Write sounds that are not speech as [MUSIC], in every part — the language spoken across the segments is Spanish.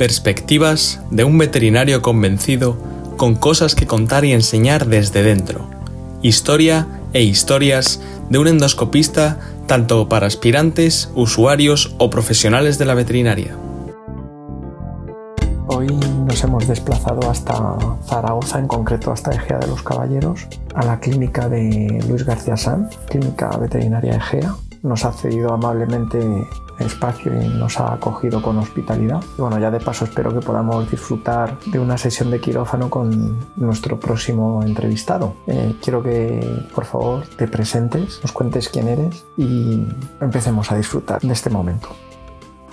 Perspectivas de un veterinario convencido con cosas que contar y enseñar desde dentro. Historia e historias de un endoscopista tanto para aspirantes, usuarios o profesionales de la veterinaria. Hoy nos hemos desplazado hasta Zaragoza, en concreto hasta Egea de los Caballeros, a la clínica de Luis García Sanz, clínica veterinaria Egea. Nos ha cedido amablemente espacio y nos ha acogido con hospitalidad. Y bueno, ya de paso espero que podamos disfrutar de una sesión de quirófano con nuestro próximo entrevistado. Eh, quiero que por favor te presentes, nos cuentes quién eres y empecemos a disfrutar de este momento.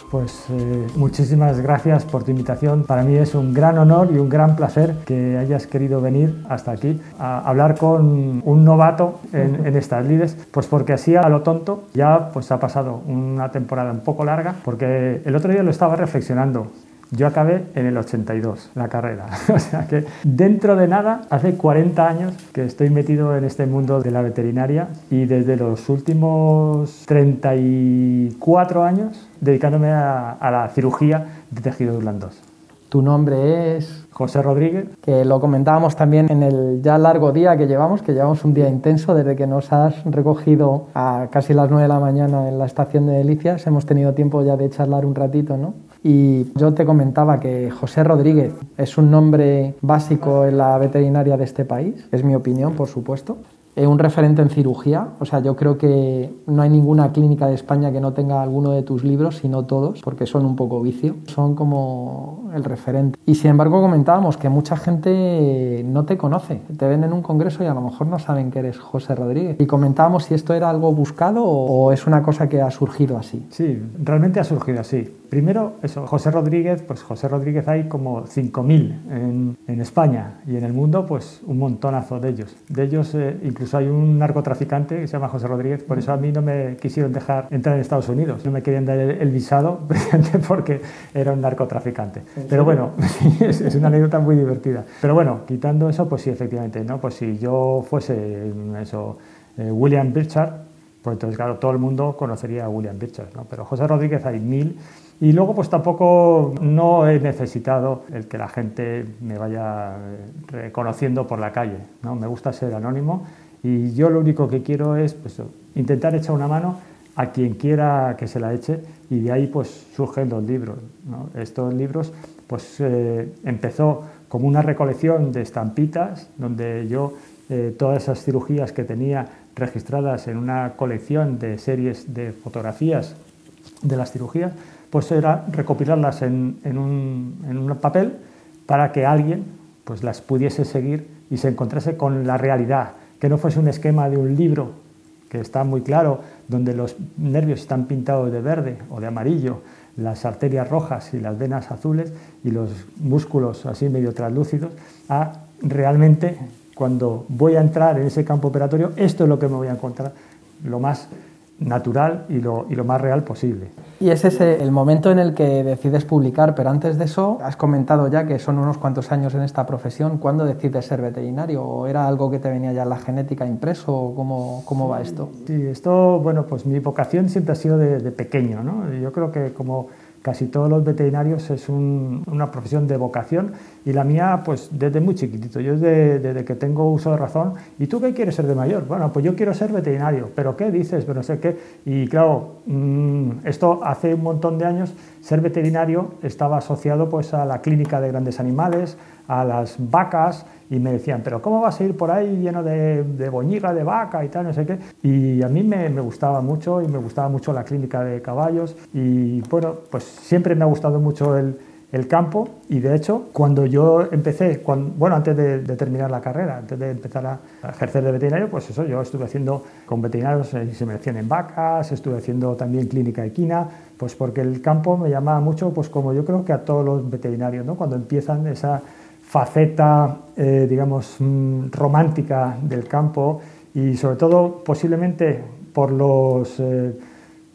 Pues eh, muchísimas gracias por tu invitación. Para mí es un gran honor y un gran placer que hayas querido venir hasta aquí a hablar con un novato en, en estas lides, pues porque así a lo tonto ya pues ha pasado una temporada un poco larga, porque el otro día lo estaba reflexionando. Yo acabé en el 82 la carrera. [LAUGHS] O sea que dentro de nada, hace 40 años que estoy metido en este mundo de la veterinaria y desde los últimos 34 años dedicándome a, la cirugía de tejidos blandos. Tu nombre es José Rodríguez. Que lo comentábamos también en el ya largo día que llevamos, que llevamos un día intenso desde que nos has recogido a casi las 9 de la mañana en la estación de Delicias. Hemos tenido tiempo ya de charlar un ratito, ¿no? Y yo te comentaba que José Rodríguez es un nombre básico en la veterinaria de este país, es mi opinión, por supuesto. Un referente en cirugía, o sea, yo creo que no hay ninguna clínica de España que no tenga alguno de tus libros, sino todos, porque son un poco vicio, son como el referente. Y sin embargo comentábamos que mucha gente no te conoce, te ven en un congreso y a lo mejor no saben que eres José Rodríguez. Y comentábamos si esto era algo buscado o es una cosa que ha surgido así. Sí, realmente ha surgido así. Primero, eso, José Rodríguez, pues José Rodríguez hay como 5.000 en, en, España y en el mundo, pues un montonazo de ellos. De ellos, eh, incluso hay un narcotraficante que se llama José Rodríguez, por eso a mí no me quisieron dejar entrar en Estados Unidos. No me querían dar el, visado [LAUGHS] precisamente porque era un narcotraficante. Pero bueno, [LAUGHS] es, es, una anécdota muy divertida. Pero bueno, quitando eso, pues sí, efectivamente, ¿no? Pues si yo fuese eso, eh, William Birchard, pues entonces, claro, todo el mundo conocería a William Birchard, ¿no? Pero José Rodríguez hay mil y luego pues tampoco no he necesitado el que la gente me vaya reconociendo por la calle. ¿no? Me gusta ser anónimo y yo lo único que quiero es pues, intentar echar una mano a quien quiera que se la eche y de ahí pues surgen los libros. ¿no? Estos libros pues eh, empezó como una recolección de estampitas donde yo eh, todas esas cirugías que tenía registradas en una colección de series de fotografías de las cirugías pues era recopilarlas en, en, un, en, un, papel para que alguien pues las pudiese seguir y se encontrase con la realidad, que no fuese un esquema de un libro que está muy claro, donde los nervios están pintados de verde o de amarillo, las arterias rojas y las venas azules y los músculos así medio translúcidos, a realmente cuando voy a entrar en ese campo operatorio, esto es lo que me voy a encontrar, lo más natural y lo, y lo, más real posible. Y es ese el momento en el que decides publicar, pero antes de eso has comentado ya que son unos cuantos años en esta profesión. ¿Cuándo decides ser veterinario? ¿O era algo que te venía ya en la genética impreso? ¿O cómo, cómo va esto? Sí, esto, bueno, pues mi vocación siempre ha sido de, de pequeño, ¿no? Yo creo que como casi todos los veterinarios es un, una profesión de vocación y la mía pues desde muy chiquitito, yo desde, que tengo uso de razón. ¿Y tú qué quieres ser de mayor? Bueno, pues yo quiero ser veterinario, pero ¿qué dices? Pero no sé qué. Y claro, mmm, esto hace un montón de años, ser veterinario estaba asociado pues a la clínica de grandes animales, a las vacas, y me decían, pero ¿cómo vas a ir por ahí lleno de, de boñiga, de vaca y tal, no sé qué? Y a mí me, me, gustaba mucho y me gustaba mucho la clínica de caballos y bueno, pues siempre me ha gustado mucho el, el campo y de hecho cuando yo empecé, cuando, bueno, antes de, terminar la carrera, antes de empezar a, ejercer de veterinario, pues eso, yo estuve haciendo con veterinarios inseminación en vacas, estuve haciendo también clínica equina, pues porque el campo me llamaba mucho, pues como yo creo que a todos los veterinarios, ¿no? Cuando empiezan esa faceta, eh, digamos, mm, romántica del campo y sobre todo posiblemente por los, eh,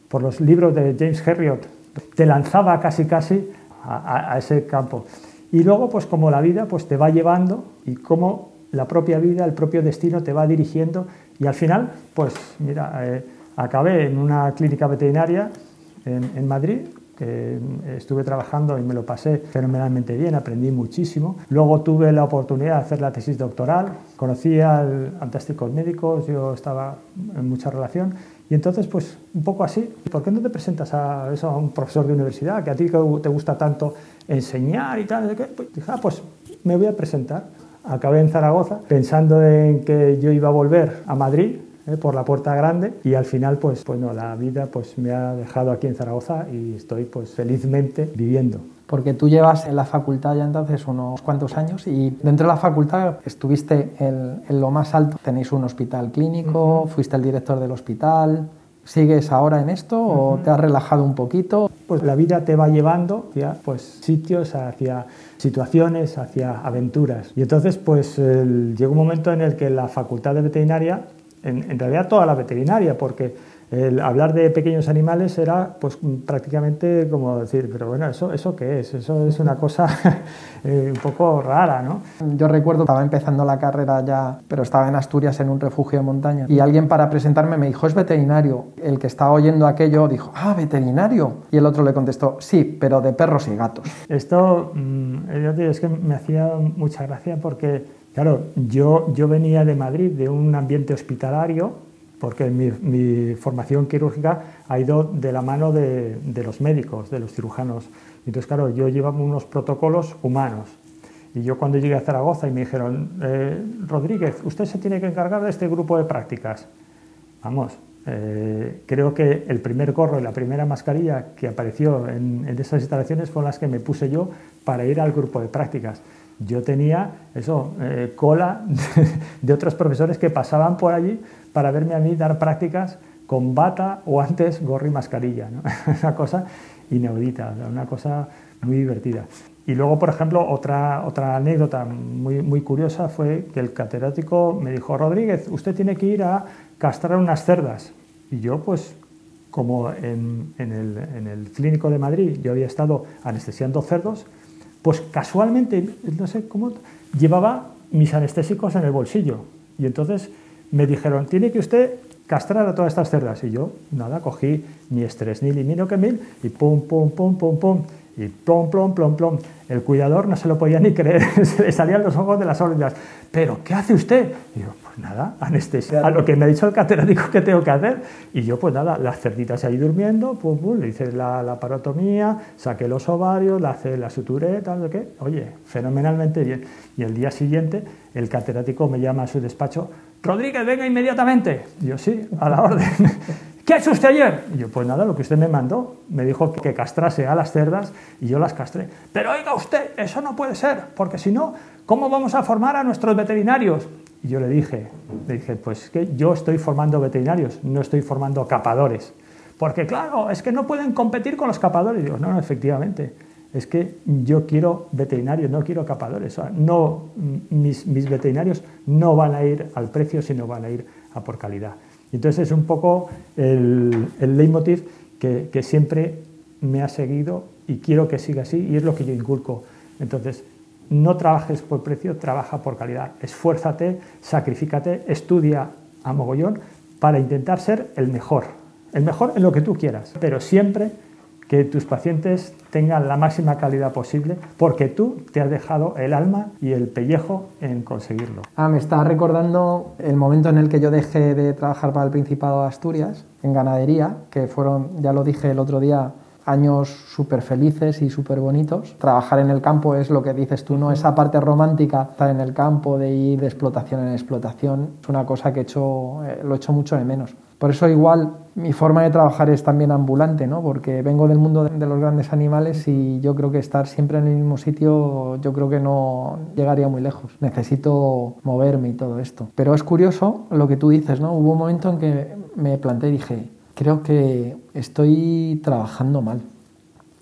por los libros de James Herriot, te lanzaba casi casi a, a, ese campo. Y luego, pues como la vida pues, te va llevando y como la propia vida, el propio destino te va dirigiendo y al final, pues mira, eh, acabé en una clínica veterinaria en, Madrid, que estuve trabajando y me lo pasé fenomenalmente bien, aprendí muchísimo. Luego tuve la oportunidad de hacer la tesis doctoral, conocí al fantásticos médicos, yo estaba en mucha relación y entonces, pues un poco así, ¿por qué no te presentas a, eso, a un profesor de universidad que a ti te gusta tanto enseñar y tal? Pues dije, ah, pues me voy a presentar. Acabé en Zaragoza pensando en que yo iba a volver a Madrid ¿eh? por la puerta grande y al final pues, pues no, la vida pues me ha dejado aquí en Zaragoza y estoy pues felizmente viviendo. Porque tú llevas en la facultad ya entonces unos cuantos años y dentro de la facultad estuviste en, lo más alto. Tenéis un hospital clínico, fuiste el director del hospital. ¿Sigues ahora en esto o te has relajado un poquito? Pues la vida te va llevando hacia pues, sitios, hacia situaciones, hacia aventuras. Y entonces pues llegó un momento en el que la facultad de veterinaria en, realidad toda la veterinaria, porque el hablar de pequeños animales era pues prácticamente como decir, pero bueno, ¿eso, eso qué es? Eso es una cosa [LAUGHS] eh, un poco rara, ¿no? Yo recuerdo, estaba empezando la carrera ya, pero estaba en Asturias en un refugio de montaña y alguien para presentarme me dijo, es veterinario. El que estaba oyendo aquello dijo, ah, veterinario. Y el otro le contestó, sí, pero de perros y gatos. Esto, mm, es que me hacía mucha gracia porque Claro, yo, yo venía de Madrid, de un ambiente hospitalario, porque mi, formación quirúrgica ha ido de la mano de, los médicos, de los cirujanos. Entonces, claro, yo llevaba unos protocolos humanos. Y yo cuando llegué a Zaragoza y me dijeron, eh, Rodríguez, usted se tiene que encargar de este grupo de prácticas. Vamos, eh, creo que el primer gorro y la primera mascarilla que apareció en, en esas instalaciones fueron las que me puse yo para ir al grupo de prácticas yo tenía eso, eh, cola [LAUGHS] de, otros profesores que pasaban por allí para verme a mí dar prácticas con bata o antes gorro y mascarilla. ¿no? [LAUGHS] una cosa inaudita, una cosa muy divertida. Y luego, por ejemplo, otra, otra anécdota muy, muy curiosa fue que el catedrático me dijo, Rodríguez, usted tiene que ir a castrar unas cerdas. Y yo, pues, como en, en, el, en el clínico de Madrid yo había estado anestesiando cerdos, pues casualmente, no sé cómo, llevaba mis anestésicos en el bolsillo. Y entonces me dijeron, tiene que usted castrar a todas estas cerdas. Y yo, nada, cogí mi estrés ni limino que mil y pum, pum, pum, pum, pum. Y plom, plom, plom, plom. El cuidador no se lo podía ni creer, [LAUGHS] se le salían los ojos de las órbitas. ¿Pero qué hace usted? Y yo, pues nada, anestesia. A lo que me ha dicho el catedrático que tengo que hacer. Y yo, pues nada, las cerditas ahí durmiendo, pum, pum, le hice la, la parotomía, saqué los ovarios, le hice la sutureta, lo que. Oye, fenomenalmente bien. Y el día siguiente, el catedrático me llama a su despacho, Rodríguez, venga inmediatamente. Yo, sí, a la orden. [LAUGHS] ¿Qué ha hecho usted ayer? Yo, pues nada, lo que usted me mandó. Me dijo que castrase a las cerdas y yo las castré. Pero oiga usted, eso no puede ser, porque si no, ¿cómo vamos a formar a nuestros veterinarios? Y yo le dije, le dije, pues que yo estoy formando veterinarios, no estoy formando capadores. Porque claro, es que no pueden competir con los capadores. Digo, no, no, efectivamente, es que yo quiero veterinarios, no quiero capadores. no, mis, veterinarios no van a ir al precio, sino van a ir a por calidad. Entonces es un poco el, el leitmotiv que, que, siempre me ha seguido y quiero que siga así y es lo que yo inculco. Entonces, no trabajes por precio, trabaja por calidad. Esfuérzate, sacrifícate, estudia a mogollón para intentar ser el mejor. El mejor en lo que tú quieras, pero siempre que tus pacientes tengan la máxima calidad posible porque tú te has dejado el alma y el pellejo en conseguirlo. Ah, me está recordando el momento en el que yo dejé de trabajar para el Principado de Asturias en ganadería, que fueron, ya lo dije el otro día, años súper felices y súper bonitos. Trabajar en el campo es lo que dices tú, ¿no? Esa parte romántica, estar en el campo, de ir de explotación en explotación, es una cosa que he hecho, eh, lo he hecho mucho de menos. Por eso igual mi forma de trabajar es también ambulante, ¿no? porque vengo del mundo de los grandes animales y yo creo que estar siempre en el mismo sitio yo creo que no llegaría muy lejos. Necesito moverme y todo esto. Pero es curioso lo que tú dices, ¿no? Hubo un momento en que me planteé y dije, creo que estoy trabajando mal.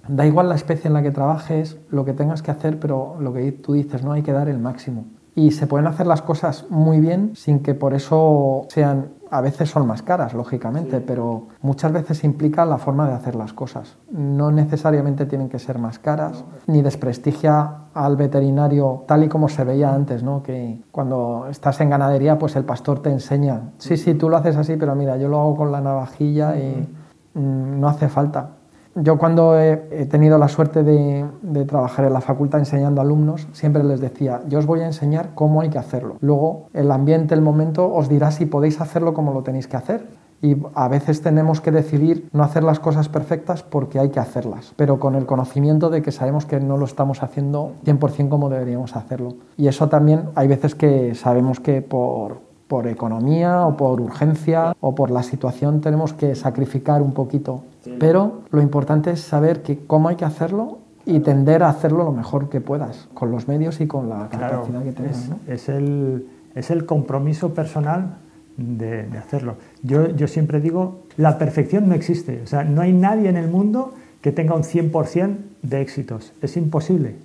Da igual la especie en la que trabajes, lo que tengas que hacer, pero lo que tú dices, ¿no? Hay que dar el máximo. Y se pueden hacer las cosas muy bien sin que por eso sean a veces son más caras, lógicamente, pero muchas veces implica la forma de hacer las cosas. No necesariamente tienen que ser más caras, ni desprestigia al veterinario tal y como se veía antes, ¿no? que cuando estás en ganadería, pues el pastor te enseña, sí, sí, tú lo haces así, pero mira, yo lo hago con la navajilla y mm, no hace falta. Yo cuando he, tenido la suerte de, trabajar en la facultad enseñando alumnos, siempre les decía, yo os voy a enseñar cómo hay que hacerlo. Luego el ambiente, el momento, os dirá si podéis hacerlo como lo tenéis que hacer. Y a veces tenemos que decidir no hacer las cosas perfectas porque hay que hacerlas, pero con el conocimiento de que sabemos que no lo estamos haciendo 100% como deberíamos hacerlo. Y eso también hay veces que sabemos que por, por economía o por urgencia o por la situación tenemos que sacrificar un poquito. Pero lo importante es saber que cómo hay que hacerlo y tender a hacerlo lo mejor que puedas, con los medios y con la capacidad que tengas. Es, el, es el compromiso personal de, hacerlo. Yo, yo, siempre digo, la perfección no existe. O sea, no hay nadie en el mundo que tenga un 100% de éxitos. Es imposible.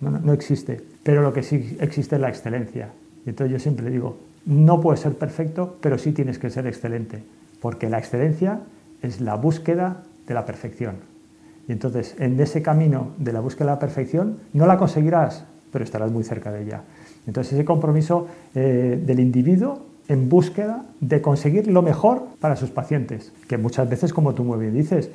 No, no, existe. Pero lo que sí existe es la excelencia. Y entonces yo siempre digo, no puedes ser perfecto, pero sí tienes que ser excelente, porque la excelencia es la búsqueda de la perfección. Y entonces, en ese camino de la búsqueda de la perfección, no la conseguirás, pero estarás muy cerca de ella. Entonces, ese compromiso eh, del individuo en búsqueda de conseguir lo mejor para sus pacientes, que muchas veces, como tú muy bien dices,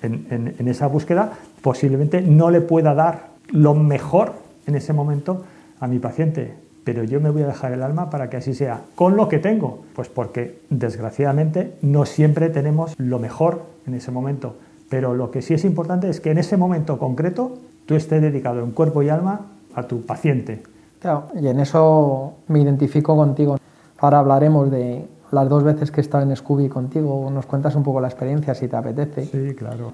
en, en esa búsqueda posiblemente no le pueda dar lo mejor en ese momento a mi paciente, pero yo me voy a dejar el alma para que así sea. ¿Con lo que tengo? Pues porque desgraciadamente no siempre tenemos lo mejor en ese momento, pero lo que sí es importante es que en ese momento concreto tú estés dedicado en cuerpo y alma a tu paciente. Claro, y en eso me identifico contigo. Ahora hablaremos de las dos veces que he estado en Scooby contigo, nos cuentas un poco la experiencia si te apetece. Sí, claro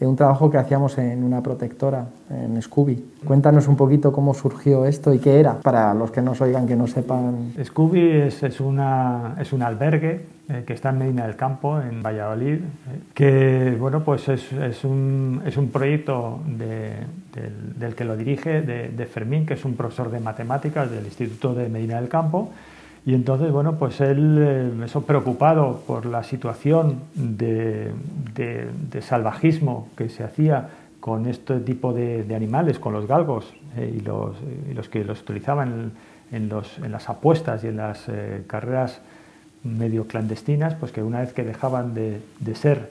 un trabajo que hacíamos en una protectora, en Scooby. Cuéntanos un poquito cómo surgió esto y qué era, para los que nos oigan, que no sepan. Scooby es, es, una, es un albergue eh, que está en Medina del Campo, en Valladolid, eh, que bueno, pues es, es, un, es un proyecto del, del, que lo dirige, de, de Fermín, que es un profesor de matemáticas del Instituto de Medina del Campo, y entonces, bueno, pues él, eh, eso preocupado por la situación de, salvajismo que se hacía con este tipo de, animales, con los galgos eh, y, los, que los utilizaban en, las apuestas y en las eh, carreras medio clandestinas, pues que una vez que dejaban de, ser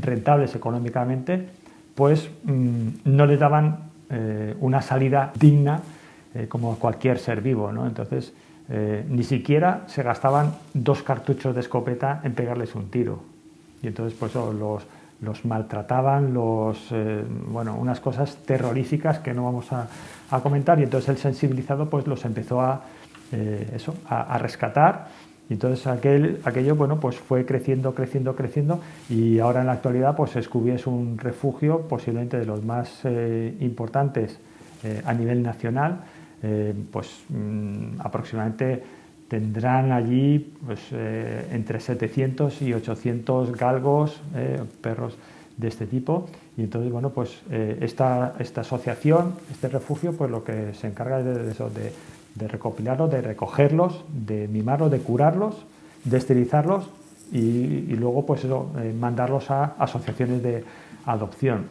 rentables económicamente, pues mm, no les daban una salida digna como cualquier ser vivo, ¿no? Entonces, eh, ni siquiera se gastaban dos cartuchos de escopeta en pegarles un tiro. Y entonces pues los, los maltrataban, los, eh, bueno, unas cosas terroríficas que no vamos a, comentar. Y entonces el sensibilizado pues los empezó a, eh, eso, a, rescatar. Y entonces aquel, aquello bueno, pues fue creciendo, creciendo, creciendo. Y ahora en la actualidad pues Scooby es un refugio posiblemente de los más importantes a nivel nacional eh, pues mm, aproximadamente tendrán allí pues, eh, entre 700 y 800 galgos, eh, perros de este tipo. Y entonces, bueno, pues esta, esta, asociación, este refugio, pues lo que se encarga es de, de, recopilarlos, de recogerlos, de mimarlos, de curarlos, de esterilizarlos y, luego, pues mandarlos a asociaciones de adopción.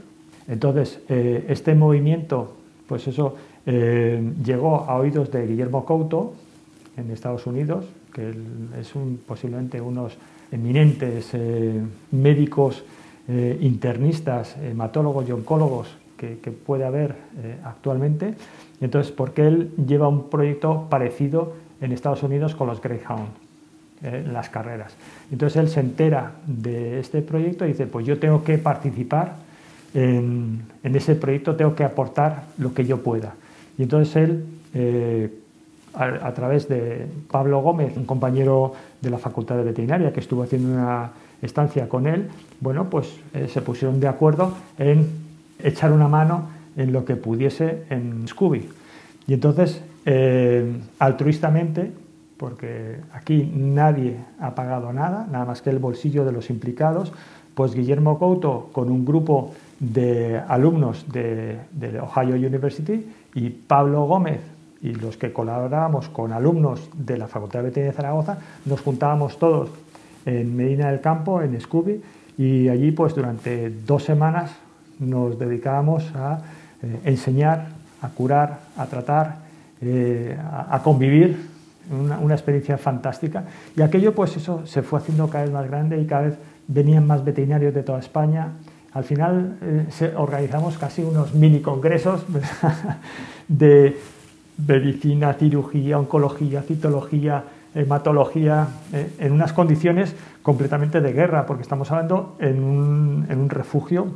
Entonces, este movimiento, pues eso eh, llegó a oídos de Guillermo Couto en Estados Unidos, que es un, posiblemente unos eminentes eh, médicos eh, internistas, hematólogos y oncólogos que, puede haber actualmente. Entonces, porque él lleva un proyecto parecido en Estados Unidos con los Greyhound, las carreras. Entonces él se entera de este proyecto y dice, pues yo tengo que participar en ese proyecto, tengo que aportar lo que yo pueda. Y entonces él, eh, a, través de Pablo Gómez, un compañero de la Facultad de Veterinaria que estuvo haciendo una estancia con él, bueno, pues eh, se pusieron de acuerdo en echar una mano en lo que pudiese en Scooby. Y entonces, eh, altruistamente, porque aquí nadie ha pagado nada, nada más que el bolsillo de los implicados, pues Guillermo Couto, con un grupo de alumnos de, de Ohio University, y Pablo Gómez y los que colaborábamos con alumnos de la Facultad de Veterinaria de Zaragoza, nos juntábamos todos en Medina del Campo, en Scooby, y allí pues durante dos semanas nos dedicábamos a eh, enseñar, a curar, a tratar, eh, a, convivir, una, una, experiencia fantástica. Y aquello pues eso se fue haciendo cada vez más grande y cada vez venían más veterinarios de toda España, al final eh, organizamos casi unos mini congresos [LAUGHS] de medicina, cirugía, oncología, citología, hematología, eh, en unas condiciones completamente de guerra, porque estamos hablando en un, refugio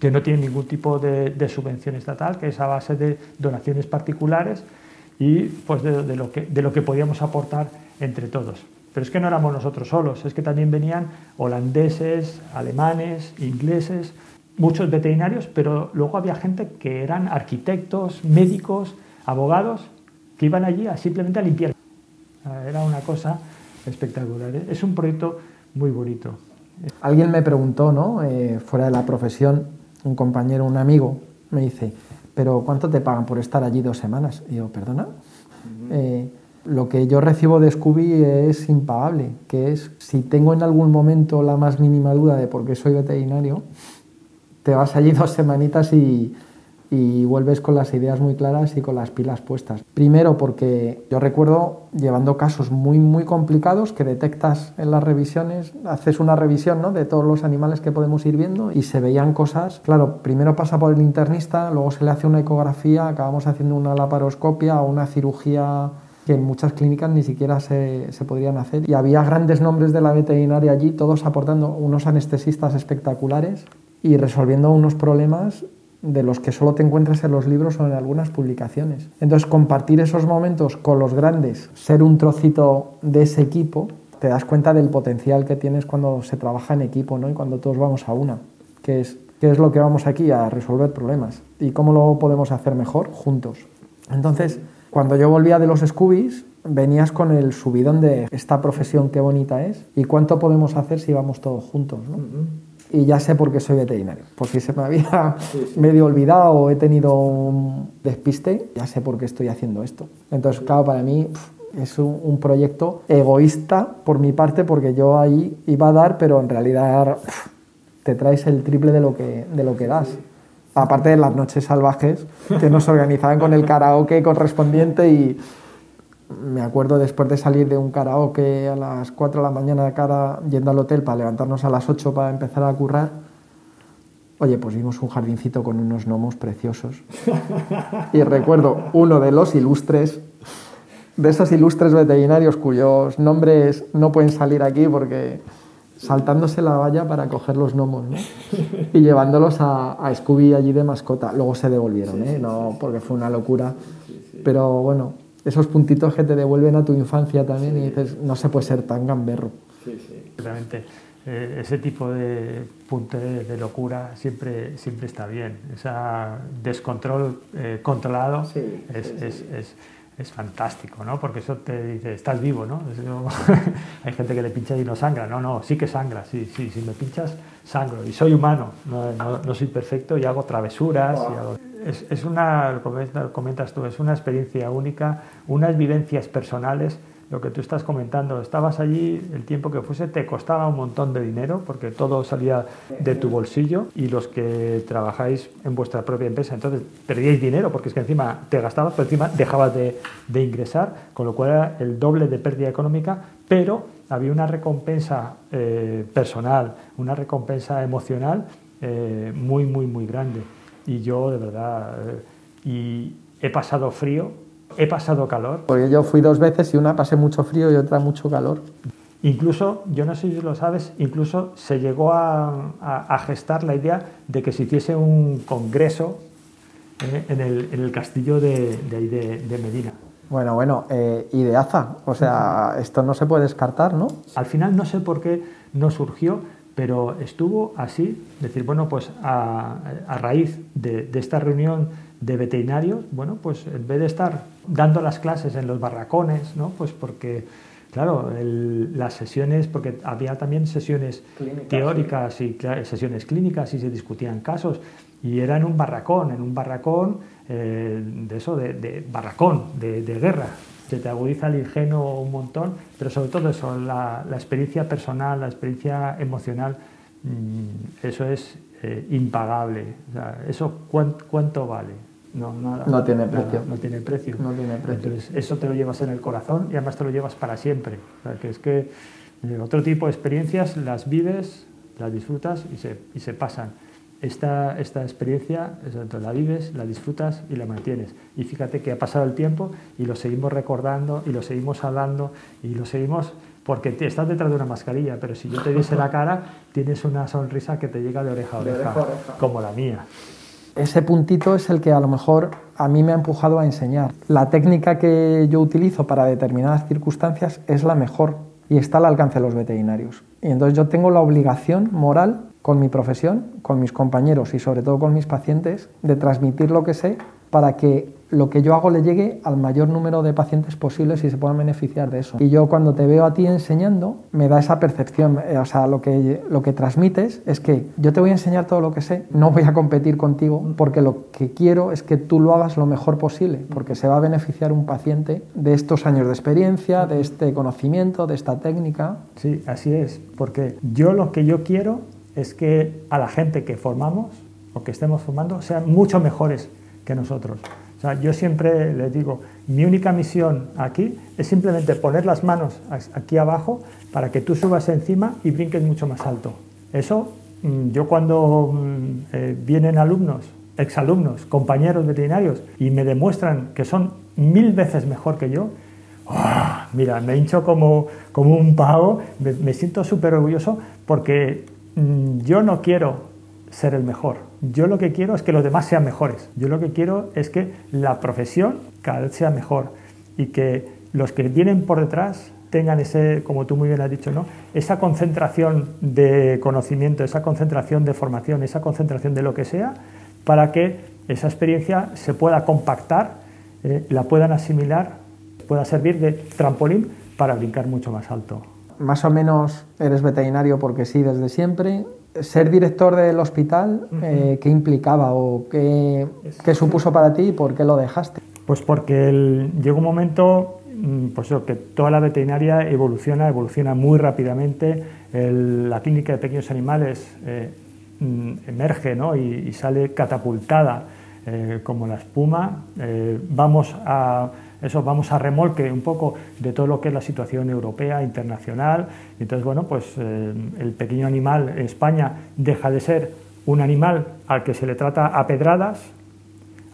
que no tiene ningún tipo de, subvención estatal, que es a base de donaciones particulares y pues de lo que podíamos aportar entre todos. Pero es que no éramos nosotros solos, es que también venían holandeses, alemanes, ingleses, muchos veterinarios, pero luego había gente que eran arquitectos, médicos, abogados, que iban allí a simplemente a limpiar. Era una cosa espectacular. Es un proyecto muy bonito. Alguien me preguntó, ¿no? Eh, fuera de la profesión, un compañero, un amigo, me dice, pero ¿cuánto te pagan por estar allí dos semanas? Y yo, perdona. Eh, lo que yo recibo de Scooby es impagable, que es, si tengo en algún momento la más mínima duda de por qué soy veterinario, te vas allí [LAUGHS] dos semanitas y, y vuelves con las ideas muy claras y con las pilas puestas. Primero porque yo recuerdo llevando casos muy muy complicados que detectas en las revisiones, haces una revisión ¿no? de todos los animales que podemos ir viendo y se veían cosas, claro, primero pasa por el internista, luego se le hace una ecografía, acabamos haciendo una laparoscopia o una cirugía que en muchas clínicas ni siquiera se, se, podrían hacer. Y había grandes nombres de la veterinaria allí, todos aportando unos anestesistas espectaculares y resolviendo unos problemas de los que solo te encuentras en los libros o en algunas publicaciones. Entonces, compartir esos momentos con los grandes, ser un trocito de ese equipo, te das cuenta del potencial que tienes cuando se trabaja en equipo ¿no? y cuando todos vamos a una, que es, ¿qué es lo que vamos aquí a resolver problemas y cómo lo podemos hacer mejor juntos. Entonces, cuando yo volvía de los Scoobies, venías con el subidón de esta profesión qué bonita es y cuánto podemos hacer si vamos todos juntos. ¿no? y ya sé por qué soy veterinario. Por si se me había [LAUGHS] medio olvidado o he tenido un despiste, ya sé por qué estoy haciendo esto. Entonces, claro, para mí es un, proyecto egoísta por mi parte porque yo ahí iba a dar, pero en realidad te traes el triple de lo que, de lo que das. Aparte de las noches salvajes que nos organizaban con el karaoke correspondiente y me acuerdo después de salir de un karaoke a las 4 de la mañana de cara yendo al hotel para levantarnos a las 8 para empezar a currar. Oye, pues vimos un jardincito con unos gnomos preciosos. Y recuerdo uno de los ilustres, de esos ilustres veterinarios cuyos nombres no pueden salir aquí porque saltándose la valla para coger los gnomos ¿no? y llevándolos a, a, Scooby allí de mascota. Luego se devolvieron, ¿eh? no porque fue una locura. Pero bueno, esos puntitos que te devuelven a tu infancia también y dices, no se puede ser tan gamberro. Sí, sí. Realmente, eh, ese tipo de punto de, locura siempre, siempre está bien. Ese descontrol eh, controlado es, es, es, es, fantástico, ¿no? Porque eso te dice, estás vivo, ¿no? [LAUGHS] hay gente que le pincha y no sangra. No, no, sí que sangra. Sí, sí, si me pinchas, sangro. Y soy humano, no, no, soy perfecto y hago travesuras. Es una, comentas tú, es una experiencia única, unas vivencias personales lo que tú estás comentando, estabas allí, el tiempo que fuese te costaba un montón de dinero porque todo salía de tu bolsillo y los que trabajáis en vuestra propia empresa, entonces perdíais dinero porque es que encima te gastabas, pero encima dejabas de, de ingresar, con lo cual era el doble de pérdida económica, pero había una recompensa eh, personal, una recompensa emocional eh, muy, muy, muy grande. Y yo de verdad, eh, y he pasado frío, he pasado calor. Porque yo fui dos veces y una pasé mucho frío y otra mucho calor. Incluso, yo no sé si lo sabes, incluso se llegó a, a, gestar la idea de que se hiciese un congreso eh, en, el, en, el, castillo de, de, de, Medina. Bueno, bueno, eh, ideaza. O sea, esto no se puede descartar, ¿no? Al final no sé por qué no surgió, pero estuvo así, decir, bueno, pues a, raíz de, esta reunión de veterinarios, bueno, pues en vez de estar dando las clases en los barracones, ¿no? Pues porque, claro, las sesiones, porque había también sesiones teóricas y sesiones clínicas y se discutían casos, y era en un barracón, en un barracón eh, de eso, de, barracón, de, de guerra, se te agudiza el ingenuo un montón, pero sobre todo eso, la, experiencia personal, la experiencia emocional, mm, eso es eh, impagable. ¿Eso cuánto, vale? No, no tiene precio. no tiene precio. No tiene precio. Entonces, eso te lo llevas en el corazón y además te lo llevas para siempre. que es que eh, otro tipo de experiencias las vives, las disfrutas y se, y se pasan. Esta, esta experiencia la vives, la disfrutas y la mantienes. Y fíjate que ha pasado el tiempo y lo seguimos recordando y lo seguimos hablando y lo seguimos porque te estás detrás de una mascarilla, pero si yo te viese la cara, tienes una sonrisa que te llega de oreja a oreja, como la mía. Ese puntito es el que a lo mejor a mí me ha empujado a enseñar. La técnica que yo utilizo para determinadas circunstancias es la mejor y está al alcance de los veterinarios. Y entonces yo tengo la obligación moral con mi profesión, con mis compañeros y sobre todo con mis pacientes de transmitir lo que sé para que lo que yo hago le llegue al mayor número de pacientes posibles y se puedan beneficiar de eso. Y yo cuando te veo a ti enseñando, me da esa percepción, eh, o sea, lo que, lo que transmites es que yo te voy a enseñar todo lo que sé, no voy a competir contigo, porque lo que quiero es que tú lo hagas lo mejor posible, porque se va a beneficiar un paciente de estos años de experiencia, de este conocimiento, de esta técnica. Sí, así es, porque yo lo que yo quiero es que a la gente que formamos o que estemos formando sean mucho mejores que nosotros. Sea, yo siempre les digo, mi única misión aquí es simplemente poner las manos aquí abajo para que tú subas encima y brinques mucho más alto. Eso, mm, yo cuando mm, eh, vienen alumnos, exalumnos, compañeros veterinarios y me demuestran que son mil veces mejor que yo, ¡ah! mira, me hincho como, como un pavo, me, me siento súper orgulloso porque mm, yo no quiero ser el mejor. Yo lo que quiero es que los demás sean mejores. Yo lo que quiero es que la profesión cada vez sea mejor y que los que vienen por detrás tengan ese, como tú muy bien has dicho, ¿no? esa concentración de conocimiento, esa concentración de formación, esa concentración de lo que sea, para que esa experiencia se pueda compactar, eh, la puedan asimilar, pueda servir de trampolín para brincar mucho más alto. Más o menos eres veterinario porque sí desde siempre, ser director del hospital, eh, ¿qué implicaba o qué, supuso para ti y por qué lo dejaste? Pues porque llegó un momento mm, pues que toda la veterinaria evoluciona, evoluciona muy rápidamente. la clínica de pequeños animales eh, mm, emerge y, sale catapultada eh, como la espuma. vamos a eso vamos a remolque un poco de todo lo que es la situación europea, internacional. Entonces, bueno, pues eh, el pequeño animal en España deja de ser un animal al que se le trata a pedradas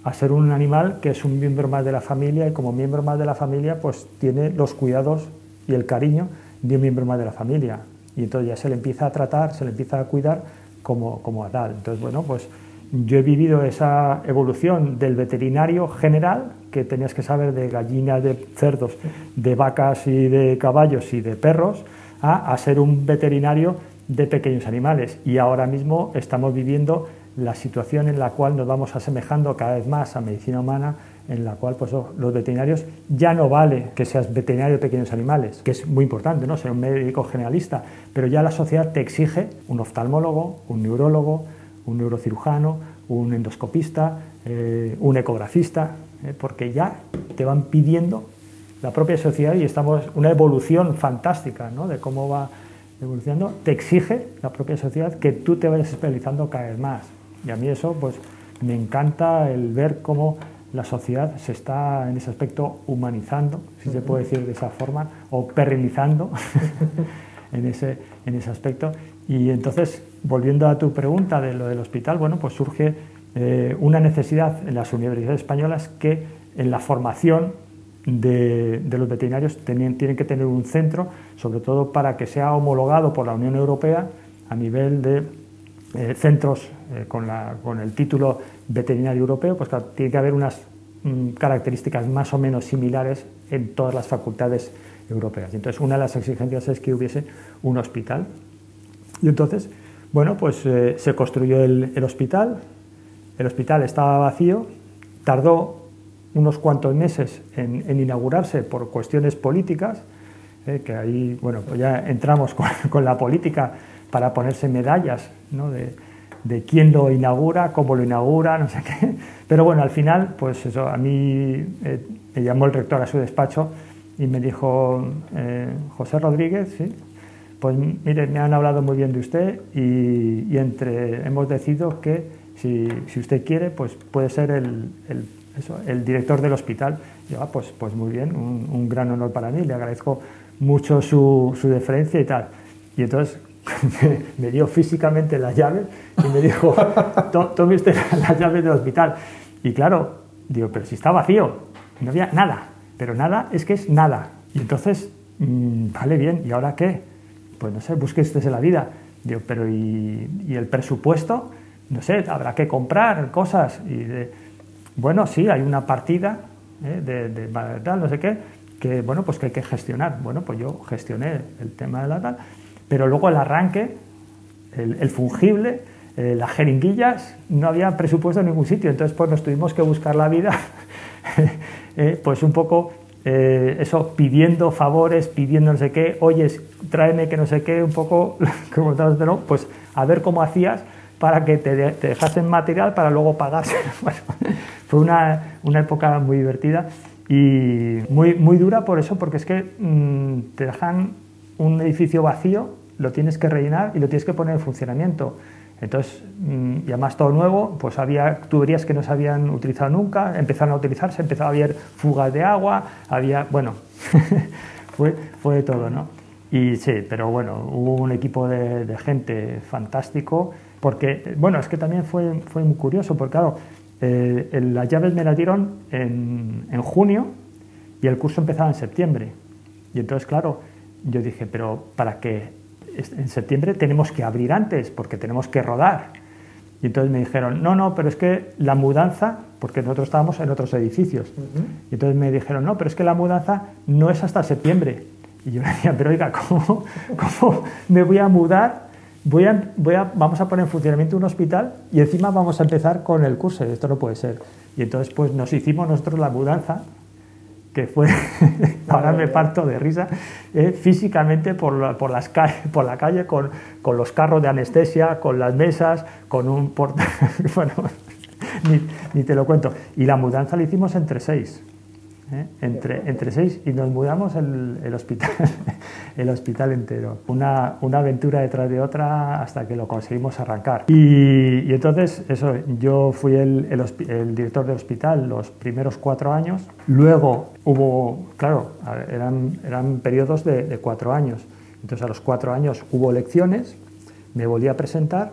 a ser un animal que es un miembro más de la familia y como miembro más de la familia pues tiene los cuidados y el cariño de un miembro más de la familia. Y entonces ya se le empieza a tratar, se le empieza a cuidar como, como a tal. Entonces, bueno, pues yo he vivido esa evolución del veterinario general, que tenías que saber de gallinas, de cerdos, de vacas y de caballos y de perros, a, ser un veterinario de pequeños animales. Y ahora mismo estamos viviendo la situación en la cual nos vamos asemejando cada vez más a medicina humana, en la cual pues, oh, los veterinarios ya no vale que seas veterinario de pequeños animales, que es muy importante, ¿no? ser un médico generalista, pero ya la sociedad te exige un oftalmólogo, un neurólogo, un neurocirujano, un endoscopista, eh, un ecografista, eh, porque ya te van pidiendo la propia sociedad y estamos una evolución fantástica ¿no? de cómo va evolucionando, te exige la propia sociedad que tú te vayas especializando cada vez más. Y a mí eso pues me encanta el ver cómo la sociedad se está en ese aspecto humanizando, si se puede decir de esa forma, o perrinizando [LAUGHS] en, ese, en ese aspecto. Y entonces, volviendo a tu pregunta de lo del hospital, bueno, pues surge eh, una necesidad en las universidades españolas que en la formación de, los veterinarios tienen, que tener un centro, sobre todo para que sea homologado por la Unión Europea a nivel de eh, centros eh, con, el título veterinario europeo, pues tiene que haber unas mm, características más o menos similares en todas las facultades europeas. Entonces, una de las exigencias es que hubiese un hospital y entonces, bueno, pues eh, se construyó el, hospital, el hospital estaba vacío, tardó unos cuantos meses en, inaugurarse por cuestiones políticas, eh, que ahí, bueno, pues ya entramos [LAUGHS] con, la política para ponerse medallas de, quién lo inaugura, cómo lo inaugura, no sé qué. Pero bueno, al final, pues eso, a mí eh, me llamó el rector a su despacho y me dijo, José Rodríguez, ¿sí? Pues mire, me han hablado muy bien de usted y, entre, hemos decidido que si, usted quiere, pues puede ser el, el, director del hospital. Yo, ah, pues, pues muy bien, un, gran honor para mí, le agradezco mucho su, su deferencia y tal. Y entonces, [LAUGHS] me, dio físicamente las llaves y me dijo, tome usted las llaves del hospital. Y claro, digo, pero si está vacío, no había nada, pero nada es que es nada. Y entonces, mm, vale bien, ¿y ahora qué? Pues no sé, en la vida. Digo, pero ¿y, el presupuesto? No sé, habrá que comprar cosas. Y bueno, sí, hay una partida ¿eh? de, de, tal, no sé qué, que bueno, pues que hay que gestionar. Bueno, pues yo gestioné el tema de la tal, pero luego el arranque, el, fungible, eh, las jeringuillas, no había presupuesto en ningún sitio, entonces pues nos tuvimos que buscar la vida, [LAUGHS] eh, pues un poco eso, pidiendo favores, pidiendo no sé qué, oyes, tráeme que no sé qué, un poco, [LAUGHS] como no, pues a ver cómo hacías para que te, dejasen material para luego pagarse. [LAUGHS] Fue una, una, época muy divertida y muy, muy dura por eso, porque es que mm, te dejan un edificio vacío, lo tienes que rellenar y lo tienes que poner en funcionamiento. Entonces, mm, y además todo nuevo, pues había tuberías que no se habían utilizado nunca, empezaron a utilizarse, empezaba a haber fugas de agua, había, bueno, [LAUGHS] fue, fue de todo, ¿no? Y sí, pero bueno, hubo un equipo de, gente fantástico, porque, bueno, es que también fue, fue muy curioso, porque claro, eh, las llaves me las dieron en, en, junio y el curso empezaba en septiembre. Y entonces, claro, yo dije, pero ¿para qué? En septiembre tenemos que abrir antes porque tenemos que rodar. Y entonces me dijeron, no, no, pero es que la mudanza, porque nosotros estábamos en otros edificios, y entonces me dijeron, no, pero es que la mudanza no es hasta septiembre. Y yo [LAUGHS] decía, pero oiga, ¿cómo, cómo me voy a mudar voy a, voy a, vamos a poner en funcionamiento un hospital y encima vamos a empezar con el curso. Esto no puede ser. Y entonces pues nos hicimos nosotros la mudanza, que fue, [LAUGHS] ahora me parto de risa, eh, físicamente por la, por, [LAUGHS] por la calle con, con, los carros de anestesia, con las mesas, con un portal, [LAUGHS] bueno, ni, ni, te lo cuento. Y la mudanza la hicimos entre seis. ¿Eh? entre, entre seis y nos mudamos el, el, hospital, [LAUGHS] el hospital entero. Una, una, aventura detrás de otra hasta que lo conseguimos arrancar. Y, y entonces, eso, yo fui el, el, director del hospital los primeros cuatro años. Luego hubo, claro, eran, eran periodos de, de cuatro años. Entonces a los cuatro años hubo elecciones, me volví a presentar,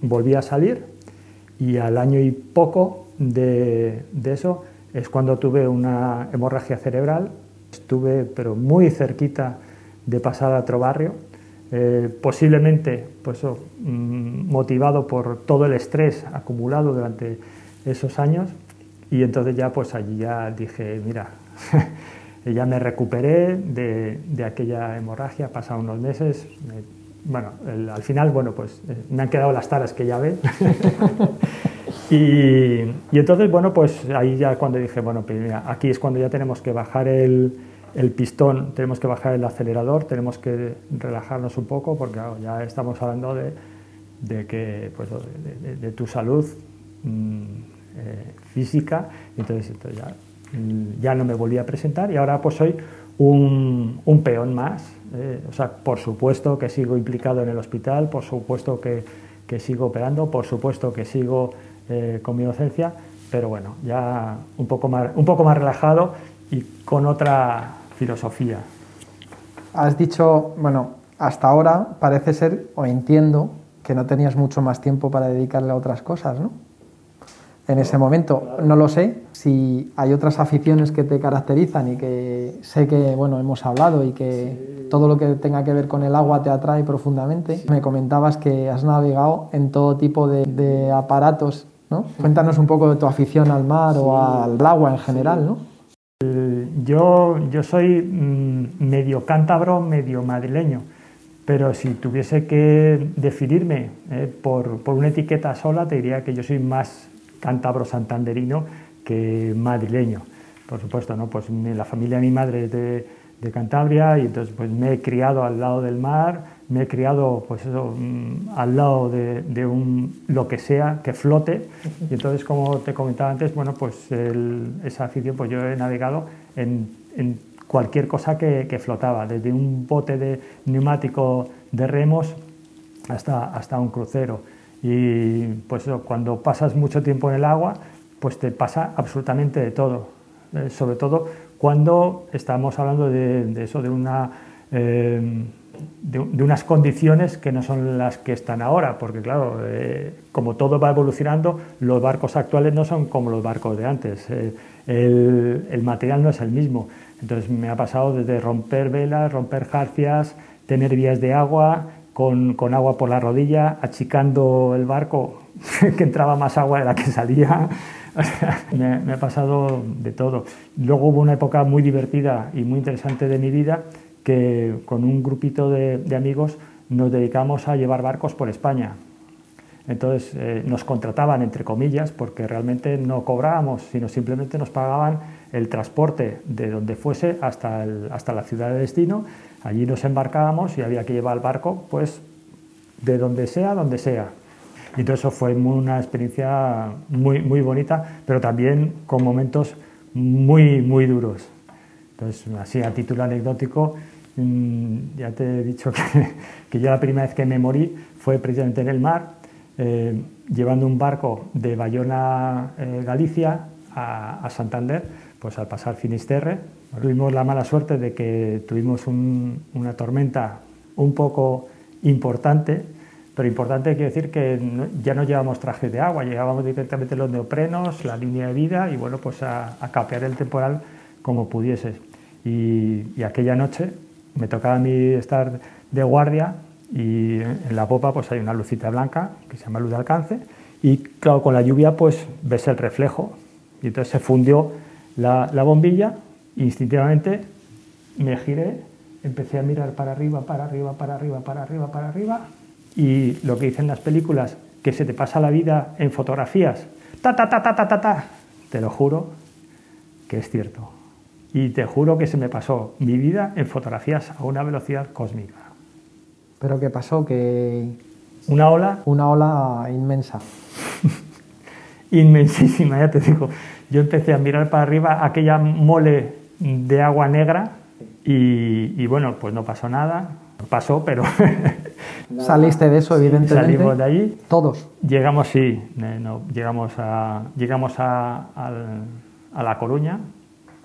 volví a salir y al año y poco de, de eso es cuando tuve una hemorragia cerebral. Estuve, pero muy cerquita de pasar a otro barrio, eh, posiblemente pues, mm, motivado por todo el estrés acumulado durante esos años. Y entonces ya, pues allí ya dije, mira, [LAUGHS] ya me recuperé de, aquella hemorragia, pasaron unos meses. bueno, al final, bueno, pues eh, me han quedado las taras que ya ven. [LAUGHS] Y, entonces, bueno, pues ahí ya cuando dije, bueno, pues aquí es cuando ya tenemos que bajar el, el, pistón, tenemos que bajar el acelerador, tenemos que relajarnos un poco, porque ya estamos hablando de, de que, pues, de, tu salud mm, eh, física, entonces, entonces ya, mm, ya, no me volví a presentar y ahora pues soy un, un peón más. Eh, o sea, por supuesto que sigo implicado en el hospital, por supuesto que, que sigo operando, por supuesto que sigo eh, con mi docencia, pero bueno, ya un poco, más, un poco más relajado y con otra filosofía. Has dicho, bueno, hasta ahora parece ser, o entiendo, que no tenías mucho más tiempo para dedicarle a otras cosas, ¿no? En ese momento, no lo sé, si hay otras aficiones que te caracterizan y que sé que, bueno, hemos hablado y que todo lo que tenga que ver con el agua te atrae profundamente. Me comentabas que has navegado en todo tipo de, de aparatos Cuéntanos un poco de tu afición al mar o al agua en general, ¿no? Yo, yo soy mm, medio cántabro, medio madrileño, pero si tuviese que definirme eh, por, por, una etiqueta sola, te diría que yo soy más cántabro santanderino que madrileño. Por supuesto, ¿no? Pues la familia de mi madre es de, de Cantabria y entonces pues me he criado al lado del mar, me he criado pues eso, mm, al lado de, un, lo que sea que flote. Y entonces como te comentaba antes, bueno pues esa afición pues yo he navegado en, en cualquier cosa que, que, flotaba, desde un bote de neumático de remos hasta, hasta un crucero. Y pues eso, cuando pasas mucho tiempo en el agua pues te pasa absolutamente de todo, eh, sobre todo cuando estamos hablando de, de eso, de una eh, de, unas condiciones que no son las que están ahora, porque claro, eh, como todo va evolucionando, los barcos actuales no son como los barcos de antes, el, el, material no es el mismo. Entonces me ha pasado desde romper velas, romper jarcias, tener vías de agua, con, con agua por la rodilla, achicando el barco, [LAUGHS] que entraba más agua de la que salía. [LAUGHS] me, ha pasado de todo. Luego hubo una época muy divertida y muy interesante de mi vida que con un grupito de, amigos nos dedicamos a llevar barcos por España. Entonces eh, nos contrataban, entre comillas, porque realmente no cobrábamos, sino simplemente nos pagaban el transporte de donde fuese hasta, hasta la ciudad de destino. Allí nos embarcábamos y había que llevar el barco, pues, de donde sea, donde sea. Y entonces eso fue una experiencia muy, muy bonita, pero también con momentos muy, muy duros. Entonces, así a título anecdótico, mm, ya te he dicho que, [LAUGHS] que yo la primera vez que me morí fue precisamente en el mar, eh, llevando un barco de Bayona, eh, Galicia, a, Santander, pues al pasar Finisterre. Tuvimos la mala suerte de que tuvimos una tormenta un poco importante pero importante quiere decir que ya no llevamos trajes de agua, llevábamos directamente los neoprenos, la línea de vida y bueno, pues a, capear el temporal como pudieses. Y, aquella noche me tocaba a mí estar de guardia y en la popa pues hay una lucita blanca que se llama luz de alcance y claro, con la lluvia pues ves el reflejo y entonces se fundió la, la bombilla instintivamente me giré, empecé a mirar para arriba, para arriba, para arriba, para arriba, para arriba y lo que dicen las películas, que se te pasa la vida en fotografías, ta, ta, ta, ta, ta, ta, ta, te lo juro que es cierto. Y te juro que se me pasó mi vida en fotografías a una velocidad cósmica. ¿Pero qué pasó? Que... Una ola... Una ola inmensa. [LAUGHS] Inmensísima, ya te digo. Yo empecé a mirar para arriba aquella mole de agua negra y, y bueno, pues no pasó nada. Pasó, pero [LAUGHS] Saliste de eso, evidentemente. Salimos de allí. Todos. Llegamos, sí, eh, no, llegamos a, llegamos a, a, La Coruña.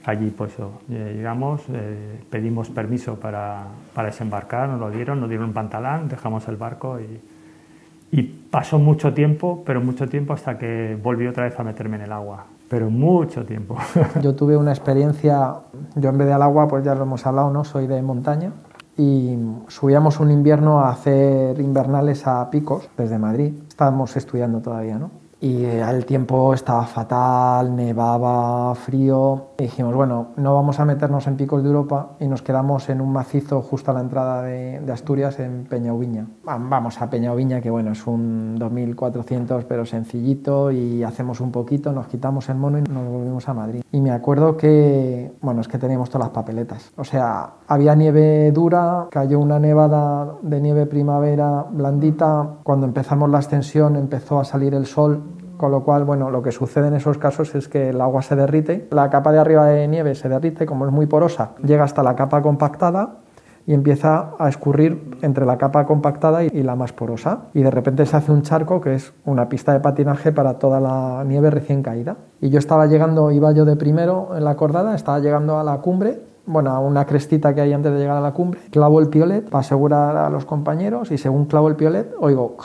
Allí, pues, eh, llegamos, eh, pedimos permiso para, para, desembarcar, nos lo dieron, nos dieron un pantalán, dejamos el barco y, y pasó mucho tiempo, pero mucho tiempo hasta que volví otra vez a meterme en el agua pero mucho tiempo. [LAUGHS] Yo tuve una experiencia, yo en vez de al agua, pues ya lo hemos hablado, ¿no? Soy de montaña y subíamos un invierno a hacer invernales a Picos desde Madrid. Estábamos estudiando todavía, ¿no? y el tiempo estaba fatal, nevaba, frío. Dijimos, bueno, no vamos a meternos en picos de Europa y nos quedamos en un macizo justo a la entrada de, Asturias, en Peñauviña. Vamos a Peñauviña, que bueno, es un 2400 pero sencillito y hacemos un poquito, nos quitamos el mono y nos volvimos a Madrid. Y me acuerdo que, bueno, es que teníamos todas las papeletas. O sea, había nieve dura, cayó una nevada de nieve primavera blandita. Cuando empezamos la ascensión empezó a salir el sol con lo cual, bueno, lo que sucede en esos casos es que el agua se derrite, la capa de arriba de nieve se derrite, como es muy porosa, llega hasta la capa compactada y empieza a escurrir entre la capa compactada y la más porosa. Y de repente se hace un charco que es una pista de patinaje para toda la nieve recién caída. Y yo estaba llegando, iba yo de primero en la cordada, estaba llegando a la cumbre bueno, a una crestita que hay antes de llegar a la cumbre, clavo el piolet para asegurar a los compañeros y según clavo el piolet oigo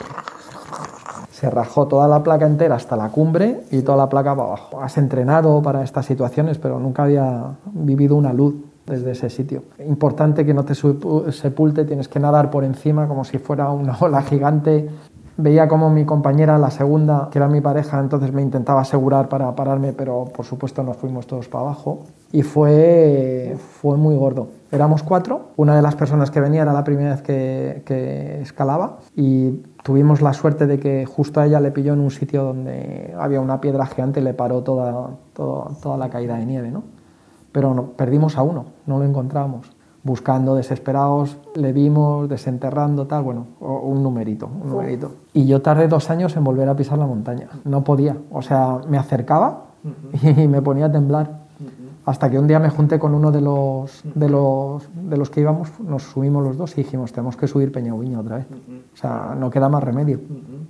se rajó toda la placa entera hasta la cumbre y toda la placa para abajo. Has entrenado para estas situaciones, pero nunca había vivido una luz desde ese sitio. Importante que no te sepulte, tienes que nadar por encima como si fuera una [LAUGHS] ola gigante. Veía como mi compañera, la segunda, que era mi pareja, entonces me intentaba asegurar para pararme, pero por supuesto nos fuimos todos para abajo. Y fue, fue muy gordo. Éramos cuatro, una de las personas que venía era la primera vez que, que escalaba y tuvimos la suerte de que justo a ella le pilló en un sitio donde había una piedra gigante y le paró toda, toda, la caída de nieve, ¿no? Pero no, perdimos a uno, no lo encontramos. Buscando desesperados, le vimos desenterrando, tal, bueno, un numerito, un numerito. Y yo tardé dos años en volver a pisar la montaña. No podía. O sea, me acercaba [LAUGHS] y me ponía a temblar hasta que un día me junté con uno de los, de los, de los que íbamos, nos subimos los dos y dijimos, tenemos que subir Peñauviña otra vez. O sea, no queda más remedio.